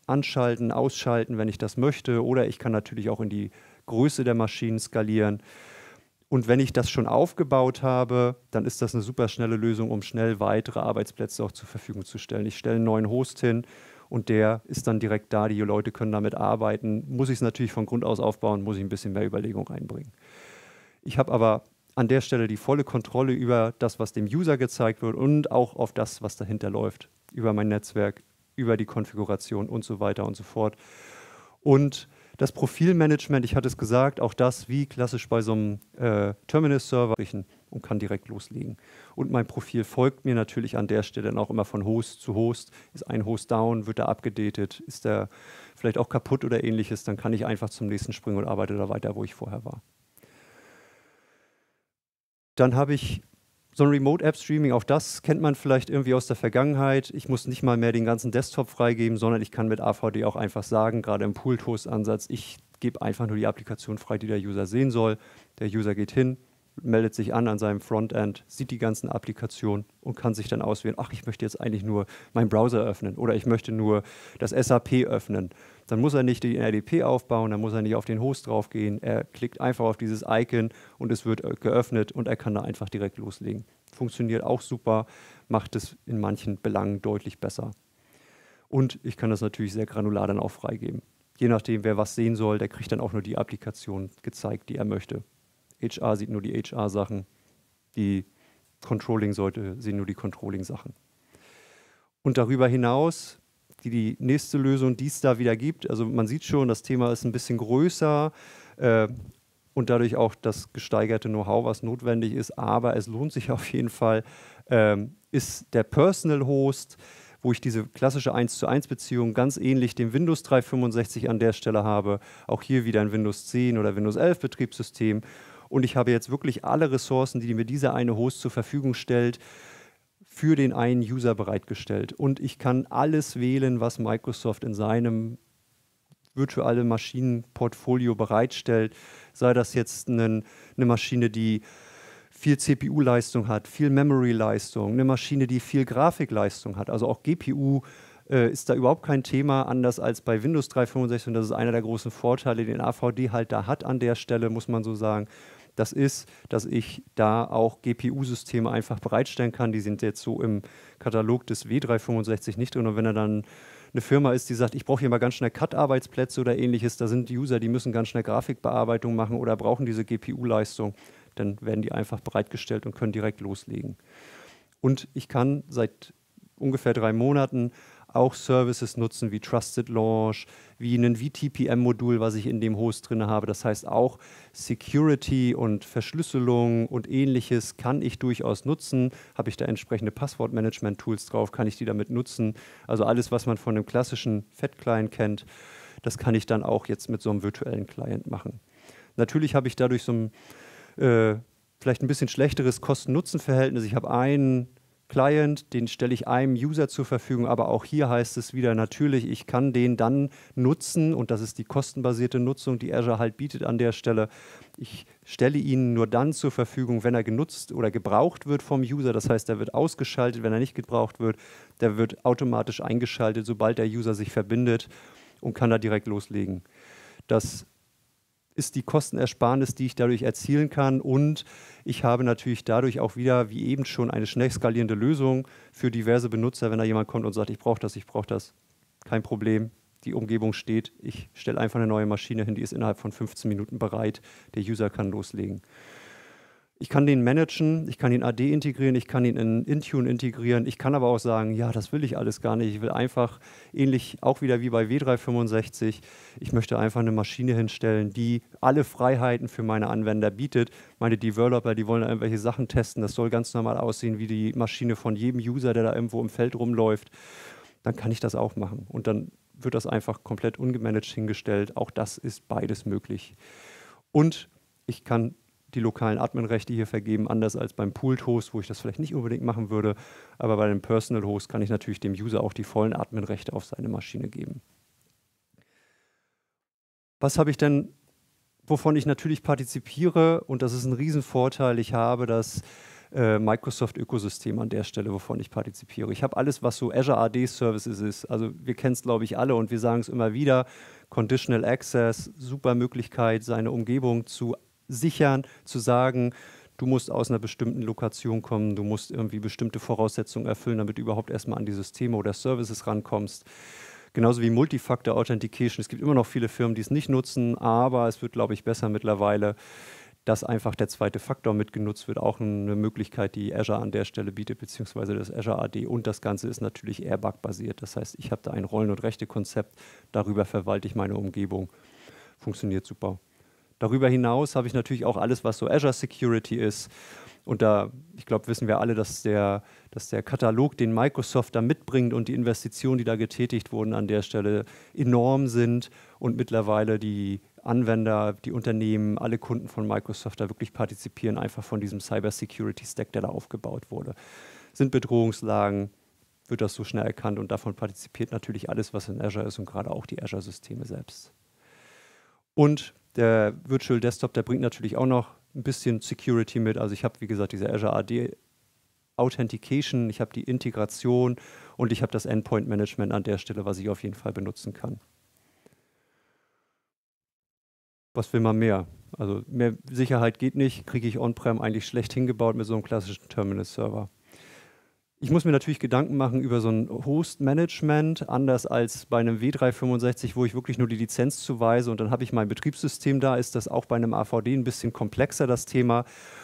Speaker 1: anschalten, ausschalten, wenn ich das möchte. Oder ich kann natürlich auch in die Größe der Maschinen skalieren. Und wenn ich das schon aufgebaut habe, dann ist das eine super schnelle Lösung, um schnell weitere Arbeitsplätze auch zur Verfügung zu stellen. Ich stelle einen neuen Host hin und der ist dann direkt da, die Leute können damit arbeiten. Muss ich es natürlich von Grund aus aufbauen, muss ich ein bisschen mehr Überlegung reinbringen. Ich habe aber an der Stelle die volle Kontrolle über das, was dem User gezeigt wird und auch auf das, was dahinter läuft, über mein Netzwerk, über die Konfiguration und so weiter und so fort. Und das Profilmanagement, ich hatte es gesagt, auch das wie klassisch bei so einem äh, Terminal-Server und kann direkt loslegen. Und mein Profil folgt mir natürlich an der Stelle dann auch immer von Host zu Host. Ist ein Host down, wird er abgedatet, ist der vielleicht auch kaputt oder ähnliches, dann kann ich einfach zum nächsten springen und arbeite da weiter, wo ich vorher war. Dann habe ich so ein Remote-App-Streaming, auch das kennt man vielleicht irgendwie aus der Vergangenheit. Ich muss nicht mal mehr den ganzen Desktop freigeben, sondern ich kann mit AVD auch einfach sagen, gerade im Pool-Toast-Ansatz, ich gebe einfach nur die Applikation frei, die der User sehen soll. Der User geht hin, meldet sich an an seinem Frontend, sieht die ganzen Applikationen und kann sich dann auswählen, ach, ich möchte jetzt eigentlich nur meinen Browser öffnen oder ich möchte nur das SAP öffnen. Dann muss er nicht den RDP aufbauen, dann muss er nicht auf den Host draufgehen. Er klickt einfach auf dieses Icon und es wird äh, geöffnet und er kann da einfach direkt loslegen. Funktioniert auch super, macht es in manchen Belangen deutlich besser. Und ich kann das natürlich sehr granular dann auch freigeben. Je nachdem, wer was sehen soll, der kriegt dann auch nur die Applikation gezeigt, die er möchte. HR sieht nur die HR-Sachen, die Controlling-Seite sehen nur die Controlling-Sachen. Und darüber hinaus die, die nächste Lösung, die es da wieder gibt, also man sieht schon, das Thema ist ein bisschen größer äh, und dadurch auch das gesteigerte Know-how, was notwendig ist, aber es lohnt sich auf jeden Fall, äh, ist der Personal Host, wo ich diese klassische 1 zu 1 Beziehung ganz ähnlich dem Windows 365 an der Stelle habe, auch hier wieder ein Windows 10 oder Windows 11 Betriebssystem und ich habe jetzt wirklich alle Ressourcen, die mir dieser eine Host zur Verfügung stellt, für den einen User bereitgestellt. Und ich kann alles wählen, was Microsoft in seinem virtuelle Maschinenportfolio bereitstellt. Sei das jetzt eine, eine Maschine, die viel CPU-Leistung hat, viel Memory-Leistung, eine Maschine, die viel Grafikleistung hat. Also auch GPU äh, ist da überhaupt kein Thema, anders als bei Windows 365. Und das ist einer der großen Vorteile, den AVD halt da hat an der Stelle, muss man so sagen das ist, dass ich da auch GPU-Systeme einfach bereitstellen kann. Die sind jetzt so im Katalog des W365 nicht drin. Und wenn er dann eine Firma ist, die sagt, ich brauche hier mal ganz schnell Cut-Arbeitsplätze oder ähnliches, da sind User, die müssen ganz schnell Grafikbearbeitung machen oder brauchen diese GPU-Leistung, dann werden die einfach bereitgestellt und können direkt loslegen. Und ich kann seit ungefähr drei Monaten auch Services nutzen wie Trusted Launch, wie ein VTPM-Modul, was ich in dem Host drin habe. Das heißt auch Security und Verschlüsselung und ähnliches kann ich durchaus nutzen. Habe ich da entsprechende Passwortmanagement-Tools drauf, kann ich die damit nutzen. Also alles, was man von einem klassischen Fat-Client kennt, das kann ich dann auch jetzt mit so einem virtuellen Client machen. Natürlich habe ich dadurch so ein äh, vielleicht ein bisschen schlechteres Kosten-Nutzen-Verhältnis. Ich habe einen Client, den stelle ich einem User zur Verfügung, aber auch hier heißt es wieder natürlich, ich kann den dann nutzen und das ist die kostenbasierte Nutzung, die Azure halt bietet an der Stelle. Ich stelle ihn nur dann zur Verfügung, wenn er genutzt oder gebraucht wird vom User. Das heißt, er wird ausgeschaltet, wenn er nicht gebraucht wird. Der wird automatisch eingeschaltet, sobald der User sich verbindet und kann da direkt loslegen. Das ist die Kostenersparnis, die ich dadurch erzielen kann. Und ich habe natürlich dadurch auch wieder, wie eben schon, eine schnell skalierende Lösung für diverse Benutzer. Wenn da jemand kommt und sagt, ich brauche das, ich brauche das, kein Problem. Die Umgebung steht. Ich stelle einfach eine neue Maschine hin, die ist innerhalb von 15 Minuten bereit. Der User kann loslegen. Ich kann den managen, ich kann ihn AD integrieren, ich kann ihn in Intune integrieren. Ich kann aber auch sagen, ja, das will ich alles gar nicht. Ich will einfach ähnlich auch wieder wie bei W365, ich möchte einfach eine Maschine hinstellen, die alle Freiheiten für meine Anwender bietet. Meine Developer, die wollen irgendwelche Sachen testen. Das soll ganz normal aussehen wie die Maschine von jedem User, der da irgendwo im Feld rumläuft. Dann kann ich das auch machen. Und dann wird das einfach komplett ungemanagt hingestellt. Auch das ist beides möglich. Und ich kann die lokalen Admin-Rechte hier vergeben, anders als beim Pooled-Host, wo ich das vielleicht nicht unbedingt machen würde. Aber bei dem Personal-Host kann ich natürlich dem User auch die vollen Admin-Rechte auf seine Maschine geben. Was habe ich denn, wovon ich natürlich partizipiere? Und das ist ein Riesenvorteil. Ich habe das äh, Microsoft-Ökosystem an der Stelle, wovon ich partizipiere. Ich habe alles, was so Azure AD Services ist. Also wir kennen es, glaube ich, alle und wir sagen es immer wieder. Conditional Access, super Möglichkeit, seine Umgebung zu sichern, zu sagen, du musst aus einer bestimmten Lokation kommen, du musst irgendwie bestimmte Voraussetzungen erfüllen, damit du überhaupt erstmal an die Systeme oder Services rankommst. Genauso wie Multifactor Authentication. Es gibt immer noch viele Firmen, die es nicht nutzen, aber es wird, glaube ich, besser mittlerweile, dass einfach der zweite Faktor mitgenutzt wird. Auch eine Möglichkeit, die Azure an der Stelle bietet, beziehungsweise das Azure AD. Und das Ganze ist natürlich Airbag-basiert. Das heißt, ich habe da ein Rollen- und Rechte-Konzept. Darüber verwalte ich meine Umgebung. Funktioniert super. Darüber hinaus habe ich natürlich auch alles, was so Azure Security ist. Und da, ich glaube, wissen wir alle, dass der, dass der Katalog, den Microsoft da mitbringt und die Investitionen, die da getätigt wurden an der Stelle, enorm sind und mittlerweile die Anwender, die Unternehmen, alle Kunden von Microsoft da wirklich partizipieren, einfach von diesem Cyber Security Stack, der da aufgebaut wurde. Sind Bedrohungslagen, wird das so schnell erkannt und davon partizipiert natürlich alles, was in Azure ist und gerade auch die Azure-Systeme selbst. Und der Virtual Desktop, der bringt natürlich auch noch ein bisschen Security mit. Also ich habe, wie gesagt, diese Azure AD Authentication, ich habe die Integration und ich habe das Endpoint Management an der Stelle, was ich auf jeden Fall benutzen kann. Was will man mehr? Also mehr Sicherheit geht nicht, kriege ich on-prem eigentlich schlecht hingebaut mit so einem klassischen Terminal-Server. Ich muss mir natürlich Gedanken machen über so ein Host-Management, anders als bei einem W365, wo ich wirklich nur die Lizenz zuweise und dann habe ich mein Betriebssystem da, ist das auch bei einem AVD ein bisschen komplexer, das Thema.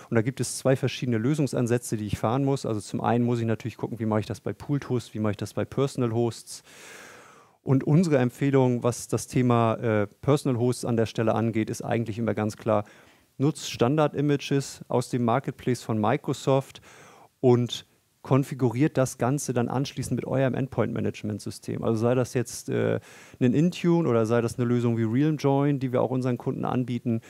Speaker 1: Und da gibt es zwei verschiedene Lösungsansätze, die ich fahren muss. Also zum einen muss ich natürlich gucken, wie mache ich das bei Pooled Hosts, wie mache ich das bei Personal Hosts. Und unsere Empfehlung, was das Thema äh, Personal Hosts an der Stelle angeht, ist eigentlich immer ganz klar, nutzt Standard-Images aus dem Marketplace von Microsoft und konfiguriert das Ganze dann anschließend mit eurem Endpoint-Management-System. Also sei das jetzt äh, ein Intune oder sei das eine Lösung wie RealmJoin, die wir auch unseren Kunden anbieten.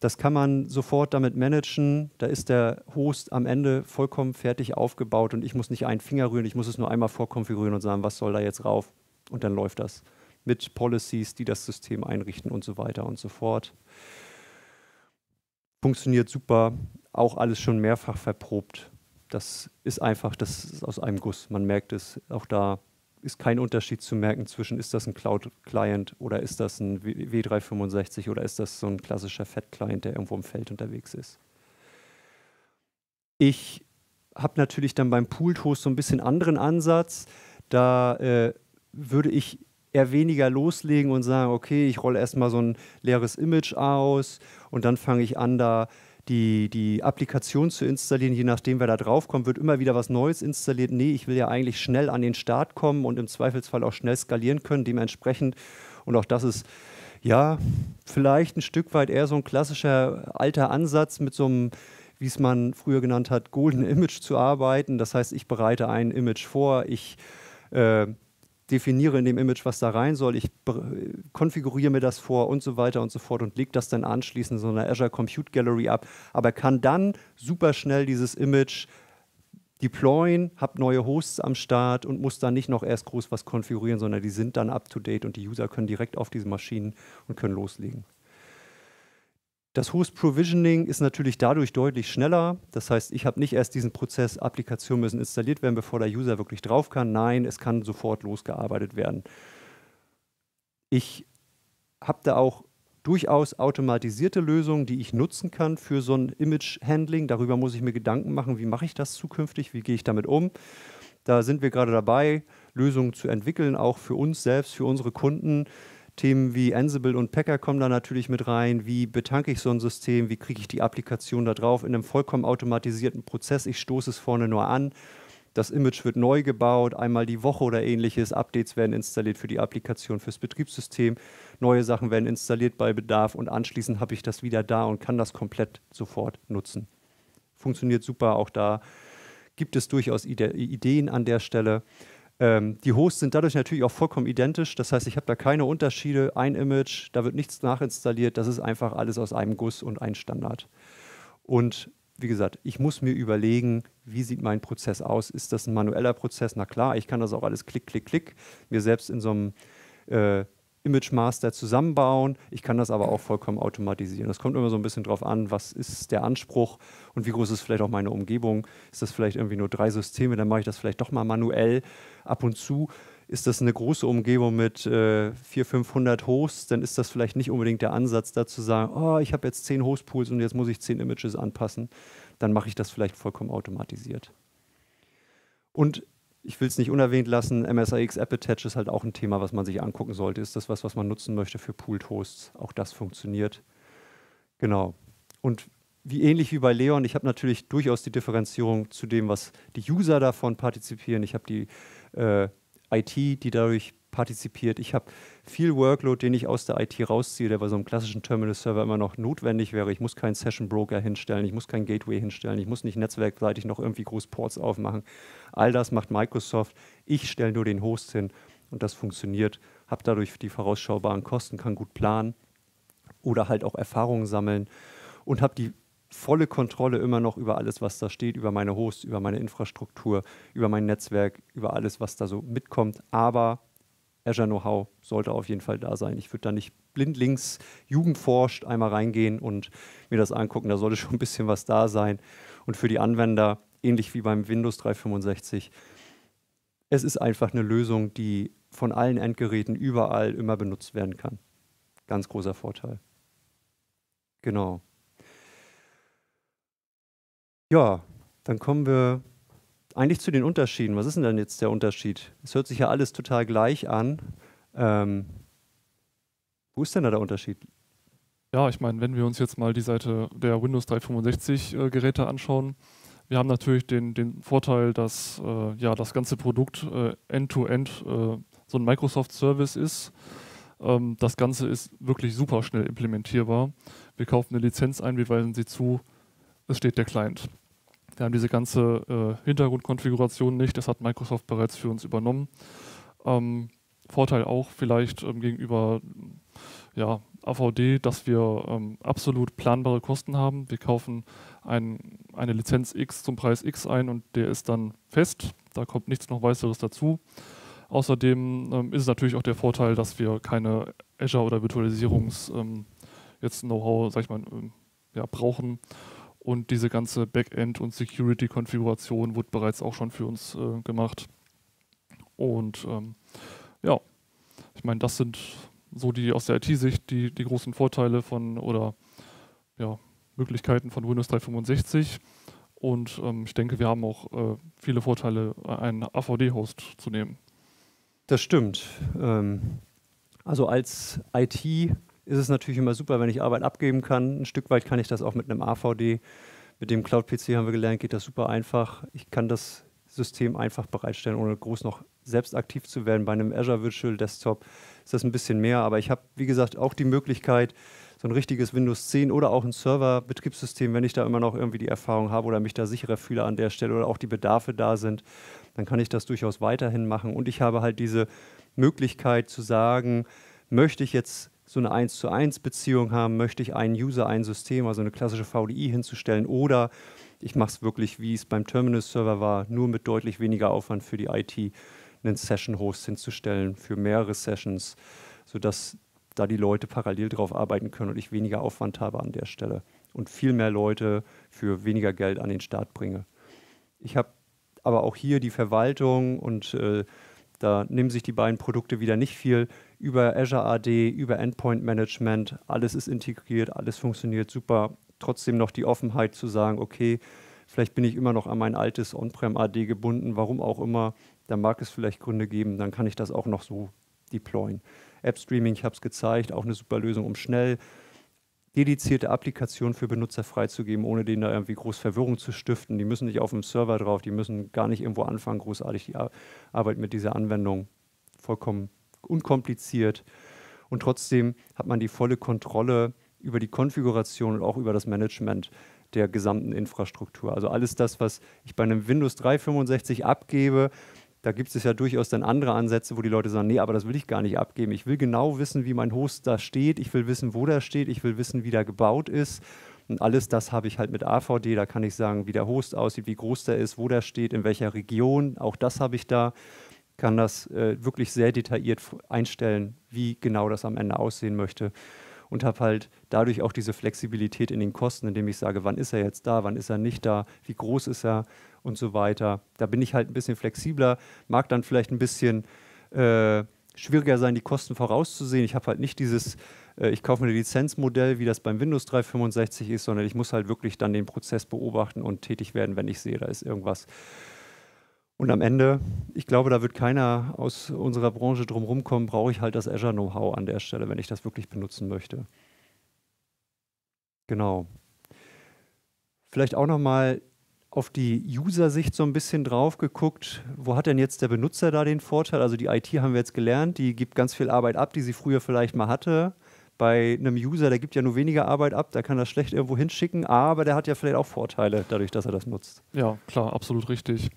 Speaker 1: Das kann man sofort damit managen. Da ist der Host am Ende vollkommen fertig aufgebaut und ich muss nicht einen Finger rühren, ich muss es nur einmal vorkonfigurieren und sagen, was soll da jetzt rauf? Und dann läuft das mit Policies, die das System einrichten und so weiter und so fort. Funktioniert super, auch alles schon mehrfach verprobt das ist einfach, das ist aus einem Guss. Man merkt es, auch da ist kein Unterschied zu merken zwischen, ist das ein Cloud-Client oder ist das ein W365 oder ist das so ein klassischer Fat-Client, der irgendwo im Feld unterwegs ist. Ich habe natürlich dann beim Pooled Host so ein bisschen anderen Ansatz. Da äh, würde ich eher weniger loslegen und sagen, okay, ich rolle erstmal so ein leeres Image aus und dann fange ich an, da die, die Applikation zu installieren, je nachdem, wer da drauf kommt, wird immer wieder was Neues installiert. Nee, ich will ja eigentlich schnell an den Start kommen und im Zweifelsfall auch schnell skalieren können. Dementsprechend, und auch das ist ja vielleicht ein Stück weit eher so ein klassischer alter Ansatz mit so einem wie es man früher genannt hat, Golden Image zu arbeiten. Das heißt, ich bereite ein Image vor, ich äh, definiere in dem Image, was da rein soll, ich konfiguriere mir das vor und so weiter und so fort und lege das dann anschließend in so einer Azure Compute Gallery ab, aber kann dann super schnell dieses Image deployen, habe neue Hosts am Start und muss dann nicht noch erst groß was konfigurieren, sondern die sind dann up to date und die User können direkt auf diese Maschinen und können loslegen. Das Host Provisioning ist natürlich dadurch deutlich schneller. Das heißt, ich habe nicht erst diesen Prozess, Applikationen müssen installiert werden, bevor der User wirklich drauf kann. Nein, es kann sofort losgearbeitet werden. Ich habe da auch durchaus automatisierte Lösungen, die ich nutzen kann für so ein Image-Handling. Darüber muss ich mir Gedanken machen, wie mache ich das zukünftig, wie gehe ich damit um. Da sind wir gerade dabei, Lösungen zu entwickeln, auch für uns selbst, für unsere Kunden, Themen wie Ansible und Packer kommen da natürlich mit rein. Wie betanke ich so ein System? Wie kriege ich die Applikation da drauf in einem vollkommen automatisierten Prozess? Ich stoße es vorne nur an. Das Image wird neu gebaut, einmal die Woche oder ähnliches. Updates werden installiert für die Applikation, fürs Betriebssystem. Neue Sachen werden installiert bei Bedarf und anschließend habe ich das wieder da und kann das komplett sofort nutzen. Funktioniert super, auch da gibt es durchaus Ide Ideen an der Stelle. Ähm, die Hosts sind dadurch natürlich auch vollkommen identisch. Das heißt, ich habe da keine Unterschiede. Ein Image, da wird nichts nachinstalliert. Das ist einfach alles aus einem Guss und ein Standard. Und wie gesagt, ich muss mir überlegen, wie sieht mein Prozess aus? Ist das ein manueller Prozess? Na klar, ich kann das auch alles klick, klick, klick mir selbst in so einem äh, Image Master zusammenbauen. Ich kann das aber auch vollkommen automatisieren. Das kommt immer so ein bisschen drauf an, was ist der Anspruch und wie groß ist vielleicht auch meine Umgebung. Ist das vielleicht irgendwie nur drei Systeme, dann mache ich das vielleicht doch mal manuell ab und zu ist das eine große Umgebung mit äh, 400, 500 Hosts, dann ist das vielleicht nicht unbedingt der Ansatz, da zu sagen, oh, ich habe jetzt 10 Hostpools und jetzt muss ich 10 Images anpassen. Dann mache ich das vielleicht vollkommen automatisiert. Und ich will es nicht unerwähnt lassen, MSIX App Attach ist halt auch ein Thema, was man sich angucken sollte. Ist das was, was man nutzen möchte für Pooled Hosts? Auch das funktioniert. Genau. Und wie ähnlich wie bei Leon, ich habe natürlich durchaus die Differenzierung zu dem, was die User davon partizipieren. Ich habe die äh, IT, die dadurch partizipiert. Ich habe viel Workload, den ich aus der IT rausziehe, der bei so einem klassischen Terminal-Server immer noch notwendig wäre. Ich muss keinen Session-Broker hinstellen, ich muss kein Gateway hinstellen, ich muss nicht netzwerkseitig noch irgendwie groß Ports aufmachen. All das macht Microsoft. Ich stelle nur den Host hin und das funktioniert. Habe dadurch die vorausschaubaren Kosten, kann gut planen oder halt auch Erfahrungen sammeln und habe die volle Kontrolle immer noch über alles, was da steht, über meine Hosts, über meine Infrastruktur, über mein Netzwerk, über alles, was da so mitkommt. Aber Azure Know-how sollte auf jeden Fall da sein. Ich würde da nicht blindlings Jugend forscht einmal reingehen und mir das angucken. Da sollte schon ein bisschen was da sein. Und für die Anwender, ähnlich wie beim Windows 365, es ist einfach eine Lösung, die von allen Endgeräten überall immer benutzt werden kann. Ganz großer Vorteil. Genau. Ja, dann kommen wir eigentlich zu den Unterschieden. Was ist denn dann jetzt der Unterschied? Es hört sich ja alles total gleich an. Ähm, wo ist denn da der Unterschied?
Speaker 2: Ja, ich meine, wenn wir uns jetzt mal die Seite der Windows 365 äh, anschauen, wir haben natürlich den, den Vorteil, dass äh, ja, das ganze Produkt äh, end-to-end -End, -End, so ein Microsoft-Service ist. Ähm, das Ganze ist wirklich super schnell implementierbar. Wir kaufen eine Lizenz ein, wir weisen sie zu, es steht der Client. Wir haben diese ganze äh, Hintergrundkonfiguration nicht, das hat Microsoft bereits für uns übernommen. Ähm, Vorteil auch vielleicht ähm, gegenüber ja, AVD, dass wir ähm, absolut planbare Kosten haben. Wir kaufen ein, eine Lizenz X zum Preis X ein und der ist dann fest. Da kommt nichts noch weiteres dazu. Außerdem ähm, ist es natürlich auch der Vorteil, dass wir keine Azure oder Virtualisierungs ähm, sag ich ähm, ja, brauchen und diese ganze Backend- und Security-Konfiguration wurde bereits auch schon für uns äh, gemacht. Und ähm, ja, ich meine, das sind so die aus der IT-Sicht die, die großen Vorteile von oder ja, Möglichkeiten von Windows 365. Und ähm, ich denke, wir haben auch äh, viele Vorteile, einen AVD-Host zu nehmen.
Speaker 1: Das stimmt. Ähm, also als IT ist es natürlich immer super, wenn ich Arbeit abgeben kann. Ein Stück weit kann ich das auch mit einem AVD. Mit dem Cloud-PC haben wir gelernt, geht das super einfach. Ich kann das System einfach bereitstellen, ohne groß noch selbst aktiv zu werden. Bei einem Azure Virtual Desktop ist das ein bisschen mehr, aber ich habe, wie gesagt, auch die Möglichkeit, so ein richtiges Windows 10 oder auch ein Server-Betriebssystem, wenn ich da immer noch irgendwie die Erfahrung habe oder mich da sicherer fühle an der Stelle oder auch die Bedarfe da sind, dann kann ich das durchaus weiterhin machen. Und ich habe halt diese Möglichkeit zu sagen, möchte ich jetzt so eine 1 zu 1 Beziehung haben, möchte ich einen User, ein System, also eine klassische VDI hinzustellen oder ich mache es wirklich, wie es beim Terminal-Server war, nur mit deutlich weniger Aufwand für die IT, einen Session-Host hinzustellen für mehrere Sessions, sodass da die Leute parallel drauf arbeiten können und ich weniger Aufwand habe an der Stelle und viel mehr Leute für weniger Geld an den Start bringe. Ich habe aber auch hier die Verwaltung und äh, da nehmen sich die beiden Produkte wieder nicht viel über Azure AD, über Endpoint Management. Alles ist integriert, alles funktioniert super. Trotzdem noch die Offenheit zu sagen, okay, vielleicht bin ich immer noch an mein altes On-Prem AD gebunden, warum auch immer. Da mag es vielleicht Gründe geben, dann kann ich das auch noch so deployen. App-Streaming, ich habe es gezeigt, auch eine super Lösung, um schnell dedizierte Applikationen für Benutzer freizugeben, ohne denen da irgendwie groß Verwirrung zu stiften. Die müssen nicht auf dem Server drauf, die müssen gar nicht irgendwo anfangen, großartig die Arbeit mit dieser Anwendung vollkommen unkompliziert. Und trotzdem hat man die volle Kontrolle über die Konfiguration und auch über das Management der gesamten Infrastruktur. Also alles das, was ich bei einem Windows 365 abgebe, da gibt es ja durchaus dann andere Ansätze, wo die Leute sagen, nee, aber das will ich gar nicht abgeben. Ich will genau wissen, wie mein Host da steht. Ich will wissen, wo der steht. Ich will wissen, wie der gebaut ist. Und alles das habe ich halt mit AVD. Da kann ich sagen, wie der Host aussieht, wie groß der ist, wo der steht, in welcher Region. Auch das habe ich da. Kann das äh, wirklich sehr detailliert einstellen, wie genau das am Ende aussehen möchte und habe halt dadurch auch diese Flexibilität in den Kosten, indem ich sage, wann ist er jetzt da, wann ist er nicht da, wie groß ist er und so weiter. Da bin ich halt ein bisschen flexibler, mag dann vielleicht ein bisschen äh, schwieriger sein, die Kosten vorauszusehen. Ich habe halt nicht dieses, äh, ich kaufe mir ein Lizenzmodell, wie das beim Windows 365 ist, sondern ich muss halt wirklich dann den Prozess beobachten und tätig werden, wenn ich sehe, da ist irgendwas und am Ende, ich glaube, da wird keiner aus unserer Branche drum kommen, brauche ich halt das Azure Know-how an der Stelle, wenn ich das wirklich benutzen möchte. Genau. Vielleicht auch nochmal auf die User-Sicht so ein bisschen drauf geguckt. Wo hat denn jetzt der Benutzer da den Vorteil? Also die IT haben wir jetzt gelernt, die gibt ganz viel Arbeit ab, die sie früher vielleicht mal hatte. Bei einem User, der gibt ja nur weniger Arbeit ab, der kann das schlecht irgendwo hinschicken, aber der hat ja vielleicht auch Vorteile dadurch, dass er das nutzt.
Speaker 2: Ja, klar, absolut richtig.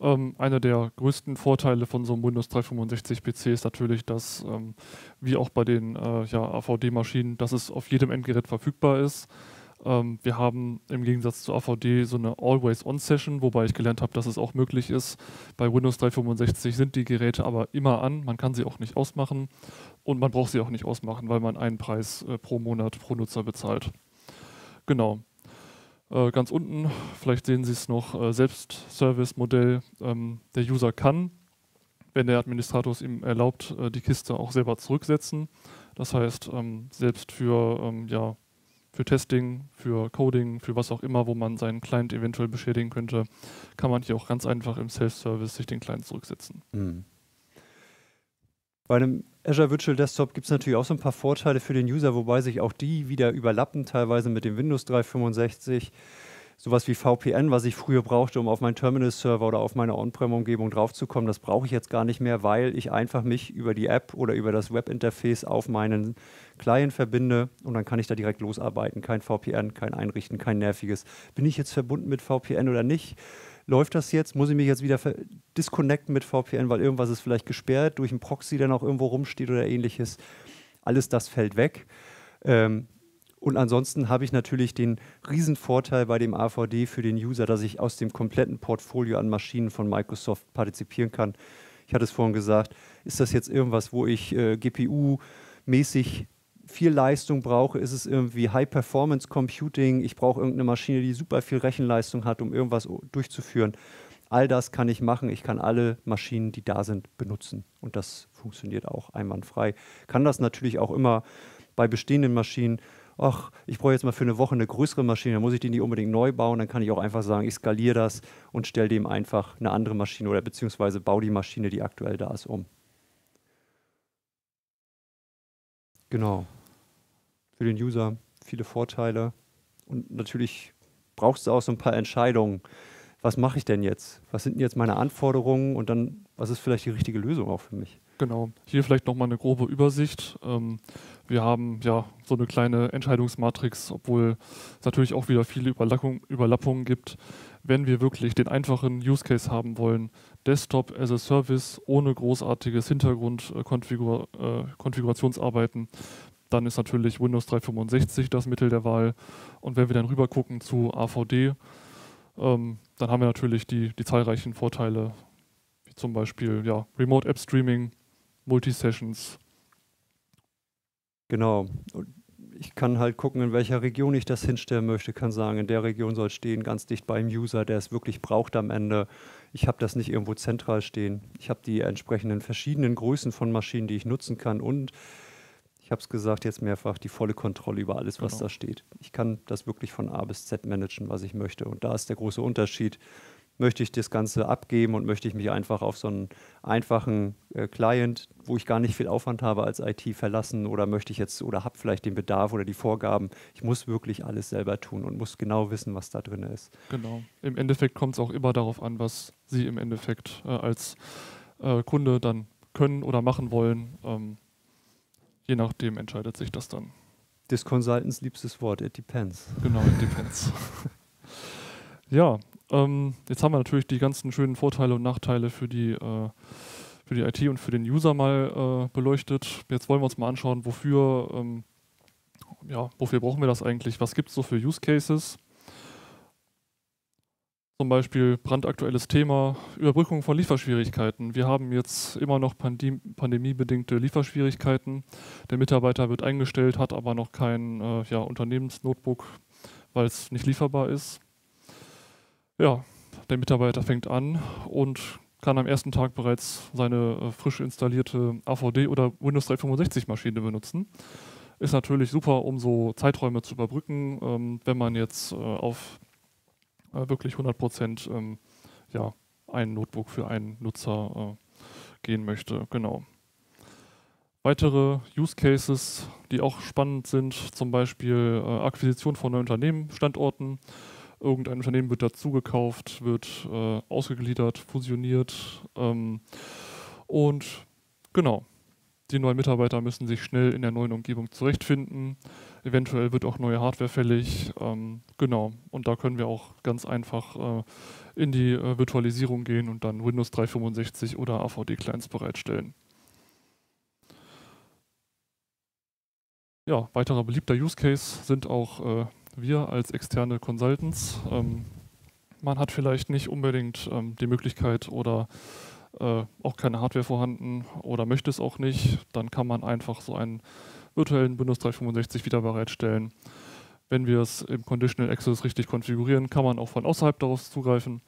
Speaker 2: Ähm, einer der größten Vorteile von so einem Windows 365 PC ist natürlich, dass, ähm, wie auch bei den äh, ja, AVD-Maschinen, dass es auf jedem Endgerät verfügbar ist. Ähm, wir haben im Gegensatz zu AVD so eine Always-On-Session, wobei ich gelernt habe, dass es auch möglich ist. Bei Windows 365 sind die Geräte aber immer an, man kann sie auch nicht ausmachen und man braucht sie auch nicht ausmachen, weil man einen Preis äh, pro Monat pro Nutzer bezahlt. Genau. Äh, ganz unten, vielleicht sehen Sie es noch, äh, Selbstservice-Modell. Ähm, der User kann, wenn der Administrator es ihm erlaubt, äh, die Kiste auch selber zurücksetzen. Das heißt, ähm, selbst für, ähm, ja, für Testing, für Coding, für was auch immer, wo man seinen Client eventuell beschädigen könnte, kann man hier auch ganz einfach im Self-Service sich den Client zurücksetzen. Mhm.
Speaker 1: Bei einem Azure Virtual Desktop gibt es natürlich auch so ein paar Vorteile für den User, wobei sich auch die wieder überlappen, teilweise mit dem Windows 365. Sowas wie VPN, was ich früher brauchte, um auf meinen Terminal-Server oder auf meine On-Prem-Umgebung draufzukommen, das brauche ich jetzt gar nicht mehr, weil ich einfach mich über die App oder über das Webinterface auf meinen Client verbinde und dann kann ich da direkt losarbeiten. Kein VPN, kein Einrichten, kein nerviges. Bin ich jetzt verbunden mit VPN oder nicht? läuft das jetzt? Muss ich mich jetzt wieder disconnecten mit VPN, weil irgendwas ist vielleicht gesperrt durch einen Proxy, der noch irgendwo rumsteht oder ähnliches? Alles das fällt weg. Ähm, und ansonsten habe ich natürlich den Riesenvorteil bei dem AVD für den User, dass ich aus dem kompletten Portfolio an Maschinen von Microsoft partizipieren kann. Ich hatte es vorhin gesagt, ist das jetzt irgendwas, wo ich äh, GPU-mäßig viel Leistung brauche, ist es irgendwie High-Performance-Computing, ich brauche irgendeine Maschine, die super viel Rechenleistung hat, um irgendwas durchzuführen. All das kann ich machen. Ich kann alle Maschinen, die da sind, benutzen. Und das funktioniert auch einwandfrei. Kann das natürlich auch immer bei bestehenden Maschinen. Ach, ich brauche jetzt mal für eine Woche eine größere Maschine, dann muss ich die nicht unbedingt neu bauen. Dann kann ich auch einfach sagen, ich skaliere das und stelle dem einfach eine andere Maschine oder beziehungsweise baue die Maschine, die aktuell da ist, um. Genau für den User viele Vorteile. Und natürlich brauchst du auch so ein paar Entscheidungen. Was mache ich denn jetzt? Was sind jetzt meine Anforderungen? Und dann, was ist vielleicht die richtige Lösung auch für mich?
Speaker 2: Genau. Hier vielleicht nochmal eine grobe Übersicht. Ähm, wir haben ja so eine kleine Entscheidungsmatrix, obwohl es natürlich auch wieder viele Überlappung, Überlappungen gibt. Wenn wir wirklich den einfachen Use Case haben wollen, Desktop as a Service ohne großartiges Hintergrundkonfigurationsarbeiten, äh, dann ist natürlich Windows 365 das Mittel der Wahl. Und wenn wir dann rüber gucken zu AVD, ähm, dann haben wir natürlich die, die zahlreichen Vorteile, wie zum Beispiel ja, Remote App Streaming, Multi-Sessions.
Speaker 1: Genau. Ich kann halt gucken, in welcher Region ich das hinstellen möchte, kann sagen, in der Region soll stehen, ganz dicht beim User, der es wirklich braucht am Ende. Ich habe das nicht irgendwo zentral stehen. Ich habe die entsprechenden verschiedenen Größen von Maschinen, die ich nutzen kann und ich habe es gesagt jetzt mehrfach, die volle Kontrolle über alles, was genau. da steht. Ich kann das wirklich von A bis Z managen, was ich möchte. Und da ist der große Unterschied. Möchte ich das Ganze abgeben und möchte ich mich einfach auf so einen einfachen äh, Client, wo ich gar nicht viel Aufwand habe als IT verlassen oder möchte ich jetzt oder habe vielleicht den Bedarf oder die Vorgaben. Ich muss wirklich alles selber tun und muss genau wissen, was da drin ist.
Speaker 2: Genau. Im Endeffekt kommt es auch immer darauf an, was Sie im Endeffekt äh, als äh, Kunde dann können oder machen wollen. Ähm, je nachdem entscheidet sich das dann.
Speaker 1: Des Consultants liebstes Wort, it depends.
Speaker 2: Genau, it depends. ja, ähm, jetzt haben wir natürlich die ganzen schönen Vorteile und Nachteile für die, äh, für die IT und für den User mal äh, beleuchtet. Jetzt wollen wir uns mal anschauen, wofür, ähm, ja, wofür brauchen wir das eigentlich? Was gibt es so für Use Cases? Zum Beispiel brandaktuelles Thema, Überbrückung von Lieferschwierigkeiten. Wir haben jetzt immer noch Pandem pandemiebedingte Lieferschwierigkeiten. Der Mitarbeiter wird eingestellt, hat aber noch kein äh, ja, Unternehmensnotebook, weil es nicht lieferbar ist. Ja, der Mitarbeiter fängt an und kann am ersten Tag bereits seine äh, frisch installierte AVD oder Windows 365 Maschine benutzen. Ist natürlich super, um so Zeiträume zu überbrücken, ähm, wenn man jetzt äh, auf äh, wirklich 100 ähm, ja, ein Notebook für einen Nutzer äh, gehen möchte. Genau. Weitere Use Cases, die auch spannend sind, zum Beispiel äh, Akquisition von neuen Unternehmen, Standorten. Irgendein Unternehmen wird dazugekauft, wird äh, ausgegliedert, fusioniert. Ähm, und genau, die neuen Mitarbeiter müssen sich schnell in der neuen Umgebung zurechtfinden. Eventuell wird auch neue Hardware fällig. Ähm, genau. Und da können wir auch ganz einfach äh, in die äh, Virtualisierung gehen und dann Windows 365 oder AVD-Clients bereitstellen. Ja, weiterer beliebter Use Case sind auch äh, wir als externe Consultants. Ähm, man hat vielleicht nicht unbedingt ähm, die Möglichkeit oder äh, auch keine Hardware vorhanden oder möchte es auch nicht, dann kann man einfach so einen virtuellen Windows 365 wieder bereitstellen. Wenn wir es im Conditional Access richtig konfigurieren, kann man auch von außerhalb daraus zugreifen.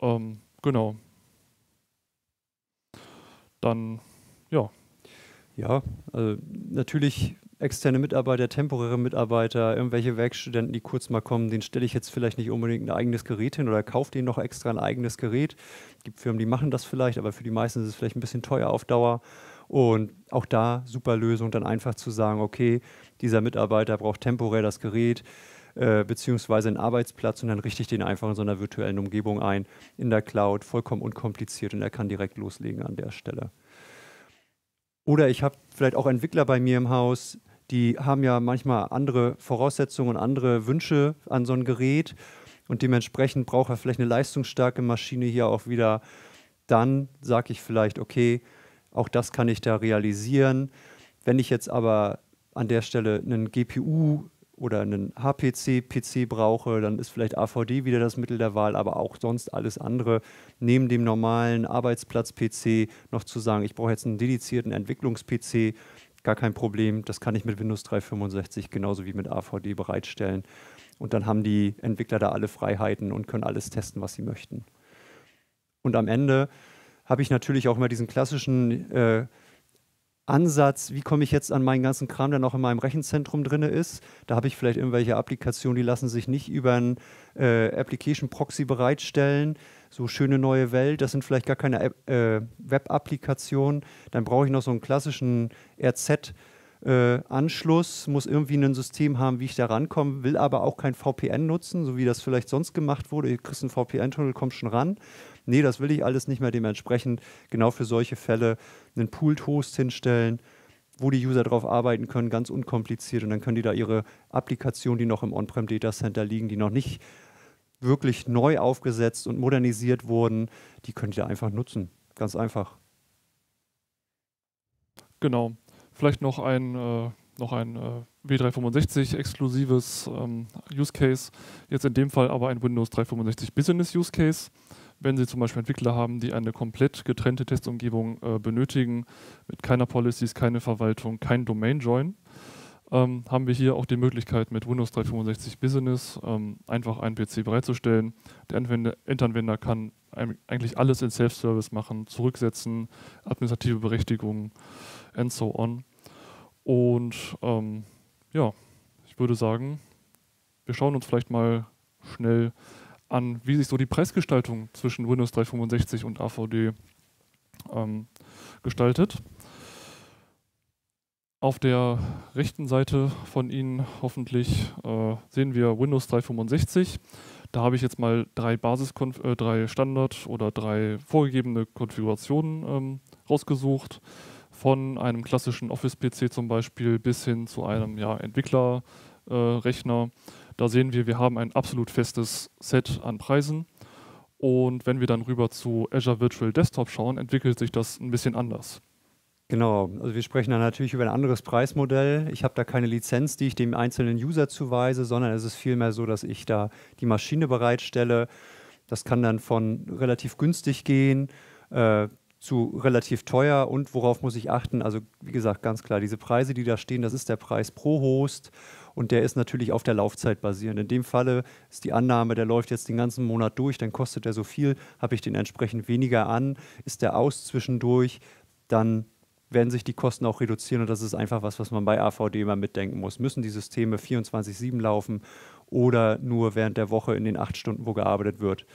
Speaker 2: Ähm, genau. Dann, ja.
Speaker 1: Ja, also natürlich externe Mitarbeiter, temporäre Mitarbeiter, irgendwelche Werkstudenten, die kurz mal kommen, den stelle ich jetzt vielleicht nicht unbedingt ein eigenes Gerät hin oder kaufe denen noch extra ein eigenes Gerät. Es gibt Firmen, die machen das vielleicht, aber für die meisten ist es vielleicht ein bisschen teuer auf Dauer. Und auch da super Lösung, dann einfach zu sagen, okay, dieser Mitarbeiter braucht temporär das Gerät äh, beziehungsweise einen Arbeitsplatz und dann richte ich den einfach in so einer virtuellen Umgebung ein, in der Cloud, vollkommen unkompliziert und er kann direkt loslegen an der Stelle. Oder ich habe vielleicht auch Entwickler bei mir im Haus, die haben ja manchmal andere Voraussetzungen und andere Wünsche an so ein Gerät und dementsprechend braucht er vielleicht eine leistungsstarke Maschine hier auch wieder. Dann sage ich vielleicht, okay, auch das kann ich da realisieren. Wenn ich jetzt aber an der Stelle einen GPU oder einen HPC-PC brauche, dann ist vielleicht AVD wieder das Mittel der Wahl, aber auch sonst alles andere neben dem normalen Arbeitsplatz-PC noch zu sagen, ich brauche jetzt einen dedizierten Entwicklungs-PC, gar kein Problem. Das kann ich mit Windows 365 genauso wie mit AVD bereitstellen. Und dann haben die Entwickler da alle Freiheiten und können alles testen, was sie möchten. Und am Ende habe ich natürlich auch immer diesen klassischen äh, Ansatz, wie komme ich jetzt an meinen ganzen Kram, der noch in meinem Rechenzentrum drin ist. Da habe ich vielleicht irgendwelche Applikationen, die lassen sich nicht über ein äh, Application Proxy bereitstellen. So schöne neue Welt, das sind vielleicht gar keine äh, Web-Applikationen. Dann brauche ich noch so einen klassischen RZ- äh, Anschluss, muss irgendwie ein System haben, wie ich da rankomme, will aber auch kein VPN nutzen, so wie das vielleicht sonst gemacht wurde. Du kriegst einen VPN-Tunnel, kommst schon ran. Nee, das will ich alles nicht mehr. Dementsprechend genau für solche Fälle einen Pooled-Host hinstellen, wo die User drauf arbeiten können, ganz unkompliziert. Und dann können die da ihre Applikationen, die noch im On-Prem Data Center liegen, die noch nicht wirklich neu aufgesetzt und modernisiert wurden, die die da einfach nutzen. Ganz einfach.
Speaker 2: Genau. Vielleicht noch ein, äh, noch ein äh, W365 exklusives ähm, Use Case. Jetzt in dem Fall aber ein Windows 365 Business Use Case. Wenn Sie zum Beispiel Entwickler haben, die eine komplett getrennte Testumgebung äh, benötigen, mit keiner Policies, keine Verwaltung, kein Domain-Join, ähm, haben wir hier auch die Möglichkeit, mit Windows 365 Business ähm, einfach einen PC bereitzustellen. Der Anwender, Endanwender kann eigentlich alles in Self-Service machen, zurücksetzen, administrative Berechtigungen and so on. Und ähm, ja, ich würde sagen, wir schauen uns vielleicht mal schnell an, wie sich so die Preisgestaltung zwischen Windows 365 und AVD ähm, gestaltet. Auf der rechten Seite von Ihnen hoffentlich äh, sehen wir Windows 365. Da habe ich jetzt mal drei Basis äh, drei Standard oder drei vorgegebene Konfigurationen ähm, rausgesucht. Von einem klassischen Office-PC zum Beispiel bis hin zu einem ja, Entwicklerrechner. Äh, da sehen wir, wir haben ein absolut festes Set an Preisen. Und wenn wir dann rüber zu Azure Virtual Desktop schauen, entwickelt sich das ein bisschen anders.
Speaker 1: Genau, also wir sprechen da natürlich über ein anderes Preismodell. Ich habe da keine Lizenz, die ich dem einzelnen User zuweise, sondern es ist vielmehr so, dass ich da die Maschine bereitstelle. Das kann dann von relativ günstig gehen äh, zu relativ teuer und worauf muss ich achten? Also wie gesagt, ganz klar, diese Preise, die da stehen, das ist der Preis pro Host und der ist natürlich auf der Laufzeit basierend. In dem Falle ist die Annahme, der läuft jetzt den ganzen Monat durch, dann kostet er so viel, habe ich den entsprechend weniger an. Ist der aus zwischendurch, dann werden sich die Kosten auch reduzieren und das ist einfach was, was man bei AVD immer mitdenken muss. Müssen die Systeme 24-7 laufen oder nur während der Woche in den acht Stunden, wo gearbeitet wird?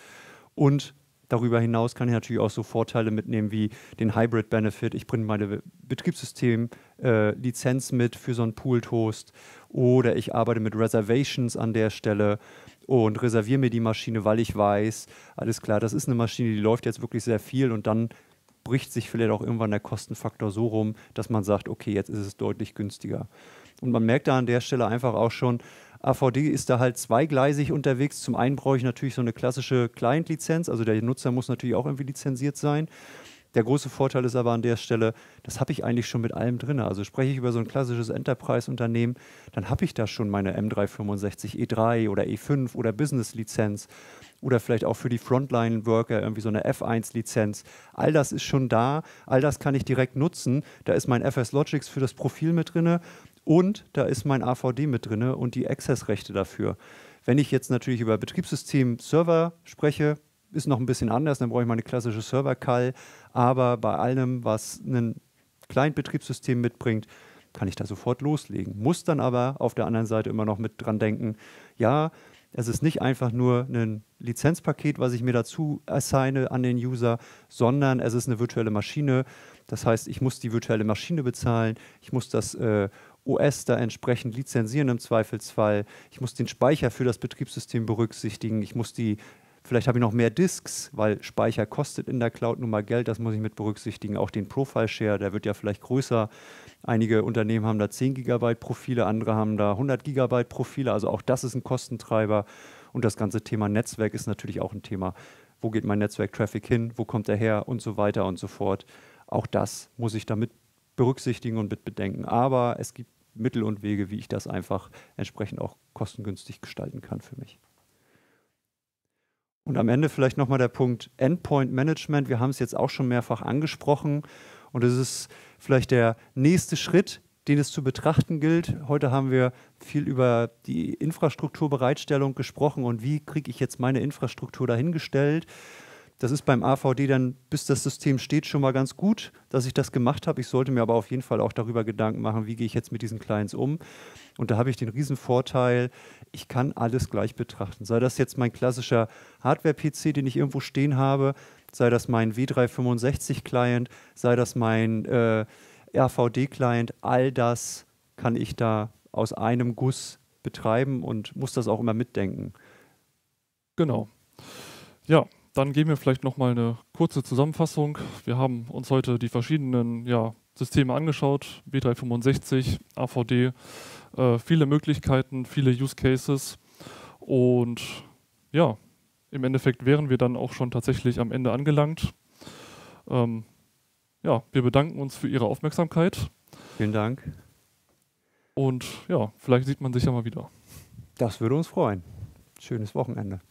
Speaker 1: Und Darüber hinaus kann ich natürlich auch so Vorteile mitnehmen wie den Hybrid Benefit. Ich bringe meine Betriebssystem-Lizenz äh, mit für so einen Pooled Host oder ich arbeite mit Reservations an der Stelle und reserviere mir die Maschine, weil ich weiß, alles klar, das ist eine Maschine, die läuft jetzt wirklich sehr viel und dann bricht sich vielleicht auch irgendwann der Kostenfaktor so rum, dass man sagt, okay, jetzt ist es deutlich günstiger. Und man merkt da an der Stelle einfach auch schon, AVD ist da halt zweigleisig unterwegs. Zum einen brauche ich natürlich so eine klassische Client-Lizenz, also der Nutzer muss natürlich auch irgendwie lizenziert sein. Der große Vorteil ist aber an der Stelle, das habe ich eigentlich schon mit allem drin. Also spreche ich über so ein klassisches Enterprise-Unternehmen, dann habe ich da schon meine M365 E3 oder E5 oder Business-Lizenz oder vielleicht auch für die Frontline-Worker irgendwie so eine F1-Lizenz. All das ist schon da, all das kann ich direkt nutzen. Da ist mein FS Logics für das Profil mit drin und da ist mein AVD mit drin und die Access-Rechte dafür. Wenn ich jetzt natürlich über Betriebssystem-Server spreche, ist noch ein bisschen anders, dann brauche ich meine klassische Server-Call. Aber bei allem, was ein Client-Betriebssystem mitbringt, kann ich da sofort loslegen. Muss dann aber auf der anderen Seite immer noch mit dran denken, ja, es ist nicht einfach nur ein Lizenzpaket, was ich mir dazu assigne an den User, sondern es ist eine virtuelle Maschine. Das heißt, ich muss die virtuelle Maschine bezahlen, ich muss das äh, OS da entsprechend lizenzieren im Zweifelsfall, ich muss den Speicher für das Betriebssystem berücksichtigen, ich muss die Vielleicht habe ich noch mehr Disks, weil Speicher kostet in der Cloud nun mal Geld, das muss ich mit berücksichtigen. Auch den Profile Share, der wird ja vielleicht größer. Einige Unternehmen haben da 10 GB Profile, andere haben da 100 GB Profile, also auch das ist ein Kostentreiber. Und das ganze Thema Netzwerk ist natürlich auch ein Thema. Wo geht mein Netzwerk-Traffic hin? Wo kommt er her? Und so weiter und so fort. Auch das muss ich damit berücksichtigen und mit bedenken. Aber es gibt Mittel und Wege, wie ich das einfach entsprechend auch kostengünstig gestalten kann für mich. Und am Ende vielleicht nochmal der Punkt Endpoint Management. Wir haben es jetzt auch schon mehrfach angesprochen. Und es ist vielleicht der nächste Schritt, den es zu betrachten gilt. Heute haben wir viel über die Infrastrukturbereitstellung gesprochen und wie kriege ich jetzt meine Infrastruktur dahingestellt. Das ist beim AVD dann, bis das System steht, schon mal ganz gut, dass ich das gemacht habe. Ich sollte mir aber auf jeden Fall auch darüber Gedanken machen, wie gehe ich jetzt mit diesen Clients um. Und da habe ich den riesen Vorteil, ich kann alles gleich betrachten. Sei das jetzt mein klassischer Hardware-PC, den ich irgendwo stehen habe, sei das mein W365-Client, sei das mein äh, RVD-Client, all das kann ich da aus einem Guss betreiben und muss das auch immer mitdenken.
Speaker 2: Genau. Ja, dann geben wir vielleicht nochmal eine kurze Zusammenfassung. Wir haben uns heute die verschiedenen ja, Systeme angeschaut, B365, AVD, äh, viele Möglichkeiten, viele Use Cases und ja, im Endeffekt wären wir dann auch schon tatsächlich am Ende angelangt. Ähm, ja, wir bedanken uns für Ihre Aufmerksamkeit.
Speaker 1: Vielen Dank.
Speaker 2: Und ja, vielleicht sieht man sich ja mal wieder.
Speaker 1: Das würde uns freuen. Schönes Wochenende.